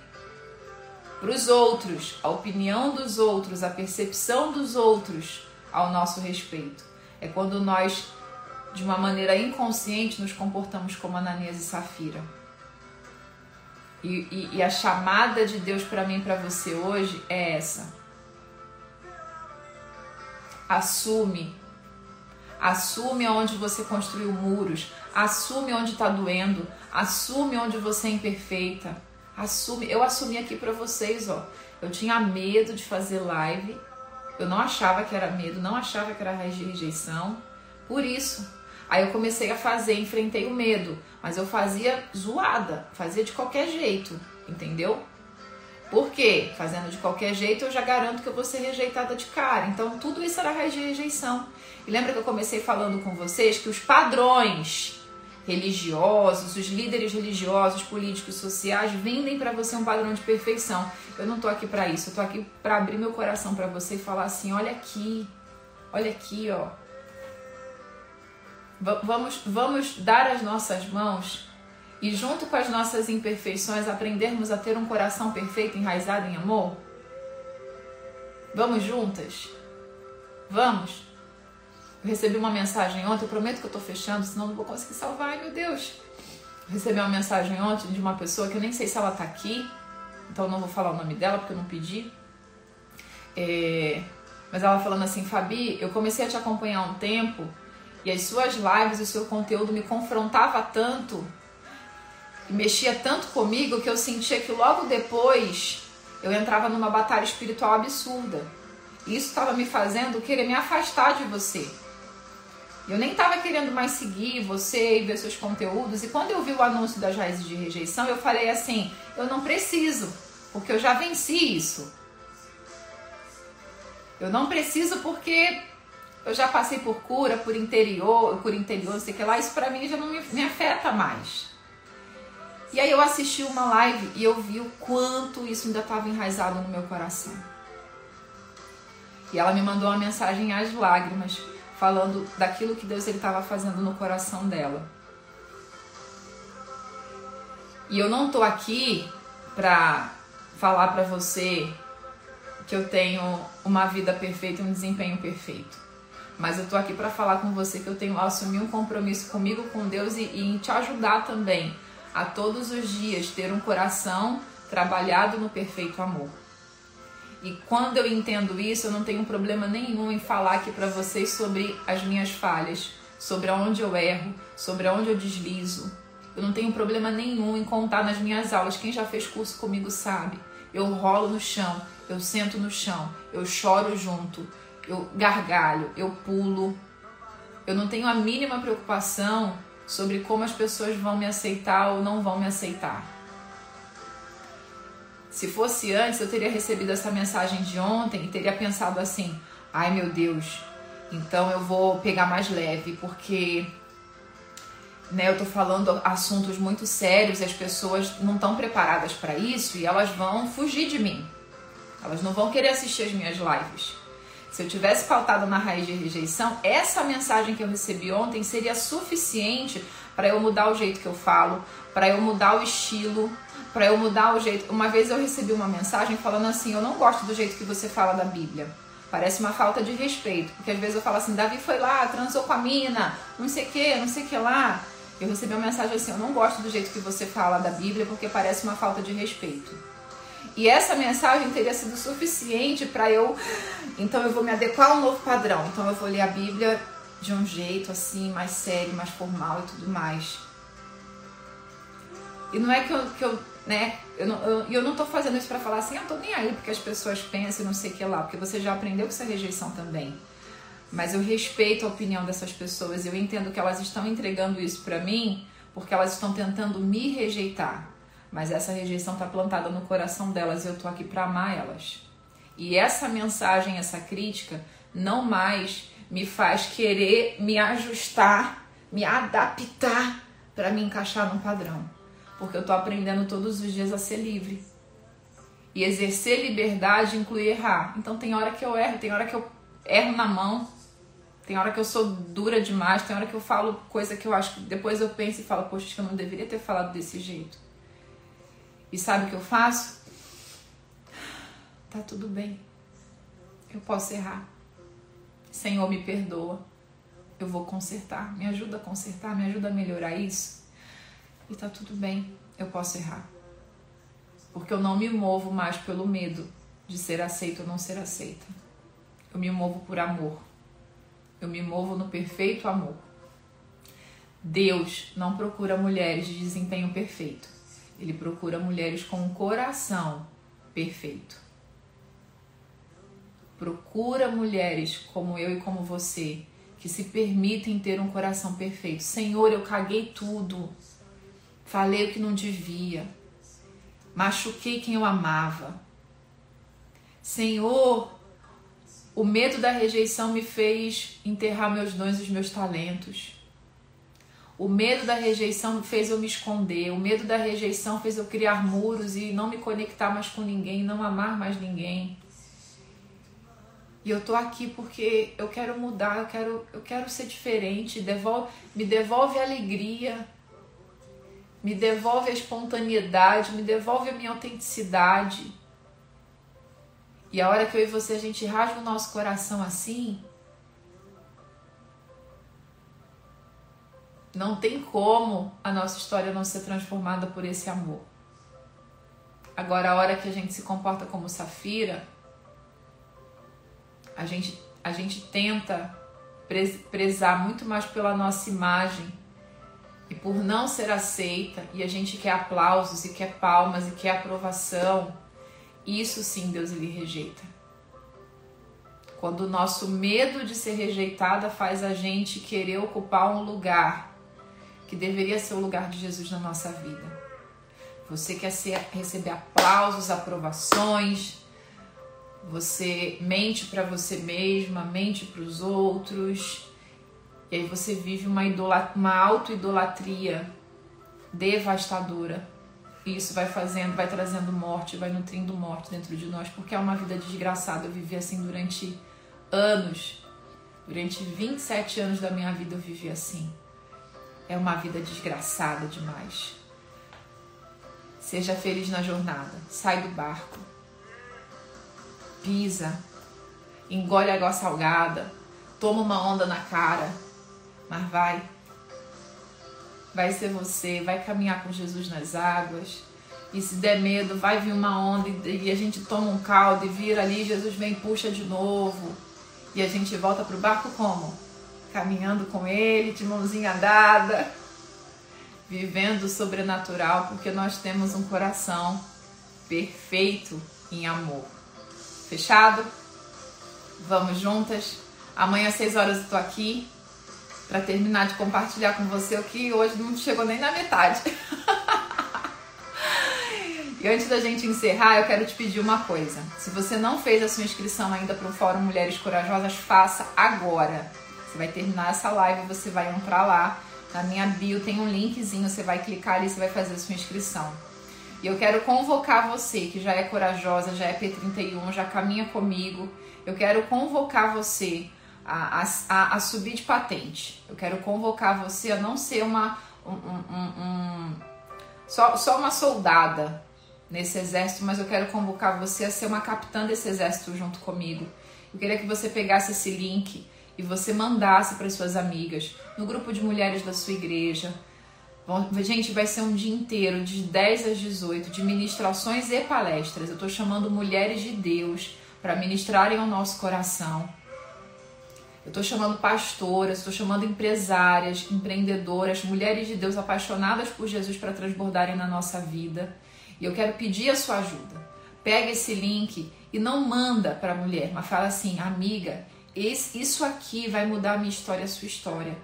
para os outros, a opinião dos outros, a percepção dos outros ao nosso respeito. É quando nós, de uma maneira inconsciente, nos comportamos como Ananias e Safira. E, e, e a chamada de Deus para mim para você hoje é essa. Assume. Assume onde você construiu muros. Assume onde está doendo. Assume onde você é imperfeita Assume, eu assumi aqui para vocês, ó. Eu tinha medo de fazer live. Eu não achava que era medo, não achava que era raiz de rejeição. Por isso, aí eu comecei a fazer, enfrentei o medo, mas eu fazia zoada, fazia de qualquer jeito, entendeu? Por quê? Fazendo de qualquer jeito, eu já garanto que eu vou ser rejeitada de cara. Então, tudo isso era raiz de rejeição. E lembra que eu comecei falando com vocês que os padrões religiosos, os líderes religiosos, políticos, sociais vendem para você um padrão de perfeição. Eu não tô aqui para isso, eu tô aqui para abrir meu coração para você e falar assim: olha aqui, olha aqui, ó. Vamos, vamos dar as nossas mãos e, junto com as nossas imperfeições, aprendermos a ter um coração perfeito, enraizado em amor? Vamos juntas? Vamos? Eu recebi uma mensagem ontem, eu prometo que eu tô fechando, senão não vou conseguir salvar. Ai, meu Deus. Eu recebi uma mensagem ontem de uma pessoa que eu nem sei se ela tá aqui, então não vou falar o nome dela porque eu não pedi. É, mas ela falando assim, Fabi, eu comecei a te acompanhar um tempo e as suas lives, o seu conteúdo me confrontava tanto, mexia tanto comigo que eu sentia que logo depois eu entrava numa batalha espiritual absurda. Isso estava me fazendo querer me afastar de você. Eu nem estava querendo mais seguir você e ver seus conteúdos. E quando eu vi o anúncio das raízes de rejeição, eu falei assim: eu não preciso, porque eu já venci isso. Eu não preciso porque eu já passei por cura, por interior, por interior, sei que lá. Isso para mim já não me, me afeta mais. E aí eu assisti uma live e eu vi o quanto isso ainda estava enraizado no meu coração. E ela me mandou uma mensagem às lágrimas falando daquilo que Deus estava fazendo no coração dela. E eu não tô aqui para falar para você que eu tenho uma vida perfeita um desempenho perfeito. Mas eu tô aqui para falar com você que eu tenho assumir um compromisso comigo, com Deus e, e em te ajudar também a todos os dias ter um coração trabalhado no perfeito amor. E quando eu entendo isso, eu não tenho problema nenhum em falar aqui para vocês sobre as minhas falhas, sobre aonde eu erro, sobre aonde eu deslizo. Eu não tenho problema nenhum em contar nas minhas aulas. Quem já fez curso comigo sabe. Eu rolo no chão, eu sento no chão, eu choro junto, eu gargalho, eu pulo. Eu não tenho a mínima preocupação sobre como as pessoas vão me aceitar ou não vão me aceitar. Se fosse antes, eu teria recebido essa mensagem de ontem e teria pensado assim: ai meu Deus, então eu vou pegar mais leve, porque né, eu tô falando assuntos muito sérios e as pessoas não estão preparadas para isso e elas vão fugir de mim. Elas não vão querer assistir as minhas lives. Se eu tivesse pautado na raiz de rejeição, essa mensagem que eu recebi ontem seria suficiente para eu mudar o jeito que eu falo, para eu mudar o estilo, para eu mudar o jeito. Uma vez eu recebi uma mensagem falando assim: "Eu não gosto do jeito que você fala da Bíblia". Parece uma falta de respeito, porque às vezes eu falo assim: "Davi foi lá, transou com a mina, não sei que, não sei que lá". Eu recebi uma mensagem assim: "Eu não gosto do jeito que você fala da Bíblia, porque parece uma falta de respeito". E essa mensagem teria sido suficiente para eu, então eu vou me adequar a um novo padrão. Então eu vou ler a Bíblia de um jeito assim, mais sério, mais formal e tudo mais. E não é que eu, que eu né? Eu não, eu, eu não tô fazendo isso para falar assim, eu tô nem aí porque as pessoas pensam e não sei o que lá, porque você já aprendeu com essa rejeição também. Mas eu respeito a opinião dessas pessoas, eu entendo que elas estão entregando isso para mim porque elas estão tentando me rejeitar. Mas essa rejeição tá plantada no coração delas e eu tô aqui para amar elas. E essa mensagem, essa crítica, não mais me faz querer me ajustar, me adaptar para me encaixar num padrão porque eu tô aprendendo todos os dias a ser livre. E exercer liberdade inclui errar. Então tem hora que eu erro, tem hora que eu erro na mão, tem hora que eu sou dura demais, tem hora que eu falo coisa que eu acho que depois eu penso e falo, poxa, eu não deveria ter falado desse jeito. E sabe o que eu faço? Tá tudo bem. Eu posso errar. Senhor, me perdoa. Eu vou consertar. Me ajuda a consertar, me ajuda a melhorar isso e tá tudo bem, eu posso errar. Porque eu não me movo mais pelo medo de ser aceito ou não ser aceita. Eu me movo por amor. Eu me movo no perfeito amor. Deus não procura mulheres de desempenho perfeito. Ele procura mulheres com um coração perfeito. Procura mulheres como eu e como você que se permitem ter um coração perfeito. Senhor, eu caguei tudo falei o que não devia, machuquei quem eu amava. Senhor, o medo da rejeição me fez enterrar meus dons e os meus talentos. O medo da rejeição fez eu me esconder. O medo da rejeição fez eu criar muros e não me conectar mais com ninguém, não amar mais ninguém. E eu tô aqui porque eu quero mudar, eu quero, eu quero ser diferente. Devolve, me devolve alegria me devolve a espontaneidade, me devolve a minha autenticidade. E a hora que eu e você a gente rasga o nosso coração assim, não tem como a nossa história não ser transformada por esse amor. Agora, a hora que a gente se comporta como Safira, a gente, a gente tenta prezar muito mais pela nossa imagem e por não ser aceita, e a gente quer aplausos e quer palmas e quer aprovação, isso sim Deus lhe rejeita. Quando o nosso medo de ser rejeitada faz a gente querer ocupar um lugar que deveria ser o lugar de Jesus na nossa vida. Você quer ser, receber aplausos, aprovações, você mente para você mesma, mente para os outros, e aí você vive uma, uma auto-idolatria devastadora. E isso vai fazendo, vai trazendo morte, vai nutrindo morte dentro de nós, porque é uma vida desgraçada. Eu vivi assim durante anos. Durante 27 anos da minha vida eu vivi assim. É uma vida desgraçada demais. Seja feliz na jornada. Sai do barco. Pisa. Engole água salgada. Toma uma onda na cara. Mas vai vai ser você, vai caminhar com Jesus nas águas. E se der medo, vai vir uma onda e a gente toma um caldo e vira ali, Jesus vem puxa de novo. E a gente volta pro barco como? Caminhando com ele, de mãozinha dada, vivendo o sobrenatural, porque nós temos um coração perfeito em amor. Fechado? Vamos juntas? Amanhã às 6 horas eu tô aqui para terminar de compartilhar com você o que hoje não chegou nem na metade. [laughs] e antes da gente encerrar, eu quero te pedir uma coisa. Se você não fez a sua inscrição ainda para o Fórum Mulheres Corajosas, faça agora. Você vai terminar essa live, você vai entrar lá. Na minha bio tem um linkzinho, você vai clicar ali, você vai fazer a sua inscrição. E eu quero convocar você que já é corajosa, já é P31, já caminha comigo. Eu quero convocar você a, a, a, subir de patente. Eu quero convocar você a não ser uma um, um, um, só, só uma soldada nesse exército, mas eu quero convocar você a ser uma capitã desse exército junto comigo. Eu queria que você pegasse esse link e você mandasse para suas amigas, no grupo de mulheres da sua igreja. Gente, vai ser um dia inteiro, de 10 às 18, de ministrações e palestras. Eu estou chamando mulheres de Deus para ministrarem ao nosso coração eu estou chamando pastoras, estou chamando empresárias, empreendedoras, mulheres de Deus apaixonadas por Jesus para transbordarem na nossa vida. E eu quero pedir a sua ajuda. Pega esse link e não manda para a mulher, mas fala assim, amiga, esse, isso aqui vai mudar a minha história, a sua história.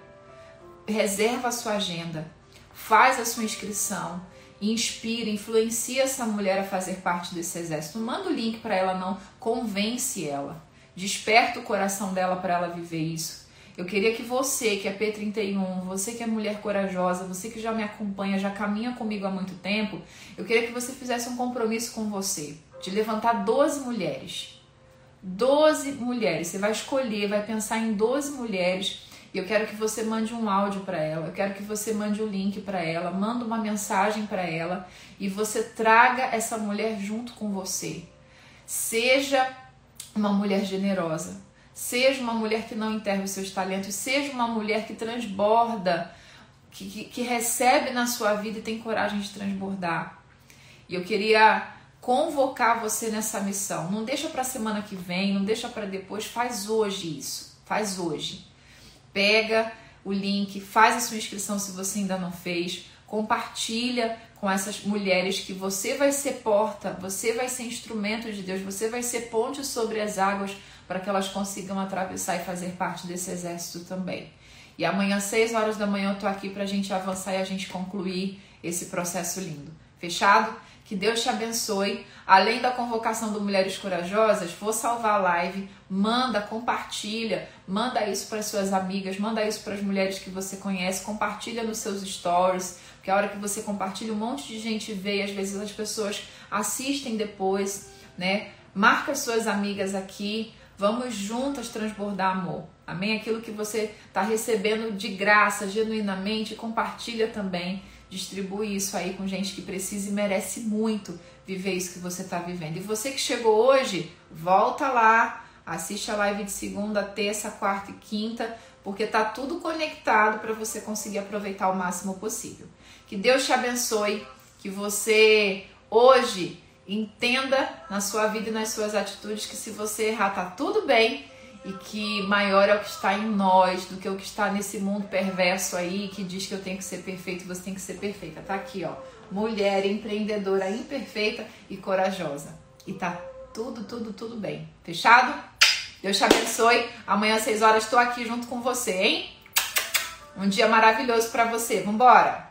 Reserva a sua agenda, faz a sua inscrição, inspira, influencia essa mulher a fazer parte desse exército. Não manda o link para ela, não, convence ela. Desperta o coração dela para ela viver isso. Eu queria que você, que é P31, você que é mulher corajosa, você que já me acompanha, já caminha comigo há muito tempo, eu queria que você fizesse um compromisso com você, de levantar 12 mulheres. 12 mulheres. Você vai escolher, vai pensar em 12 mulheres e eu quero que você mande um áudio para ela, eu quero que você mande o um link para ela, manda uma mensagem para ela e você traga essa mulher junto com você. Seja uma mulher generosa. Seja uma mulher que não enterra os seus talentos. Seja uma mulher que transborda, que, que, que recebe na sua vida e tem coragem de transbordar. E eu queria convocar você nessa missão. Não deixa para semana que vem, não deixa para depois, faz hoje isso. Faz hoje. Pega o link, faz a sua inscrição se você ainda não fez, compartilha com essas mulheres que você vai ser porta, você vai ser instrumento de Deus, você vai ser ponte sobre as águas para que elas consigam atravessar e fazer parte desse exército também. E amanhã, 6 horas da manhã, eu tô aqui para a gente avançar e a gente concluir esse processo lindo. Fechado? Que Deus te abençoe. Além da convocação do Mulheres Corajosas, vou salvar a live, manda, compartilha, manda isso para suas amigas, manda isso para as mulheres que você conhece, compartilha nos seus stories, porque a hora que você compartilha, um monte de gente vê e às vezes as pessoas assistem depois, né? Marca suas amigas aqui, vamos juntas transbordar amor. Amém? Aquilo que você está recebendo de graça, genuinamente, compartilha também distribui isso aí com gente que precisa e merece muito viver isso que você está vivendo. E você que chegou hoje, volta lá, assiste a live de segunda, terça, quarta e quinta, porque tá tudo conectado para você conseguir aproveitar o máximo possível. Que Deus te abençoe, que você hoje entenda na sua vida e nas suas atitudes que se você errar tá tudo bem e que maior é o que está em nós do que o que está nesse mundo perverso aí que diz que eu tenho que ser perfeito, você tem que ser perfeita. Tá aqui, ó. Mulher empreendedora imperfeita e corajosa. E tá tudo, tudo, tudo bem. Fechado? Deus te abençoe. Amanhã às 6 horas estou aqui junto com você, hein? Um dia maravilhoso para você. Vambora!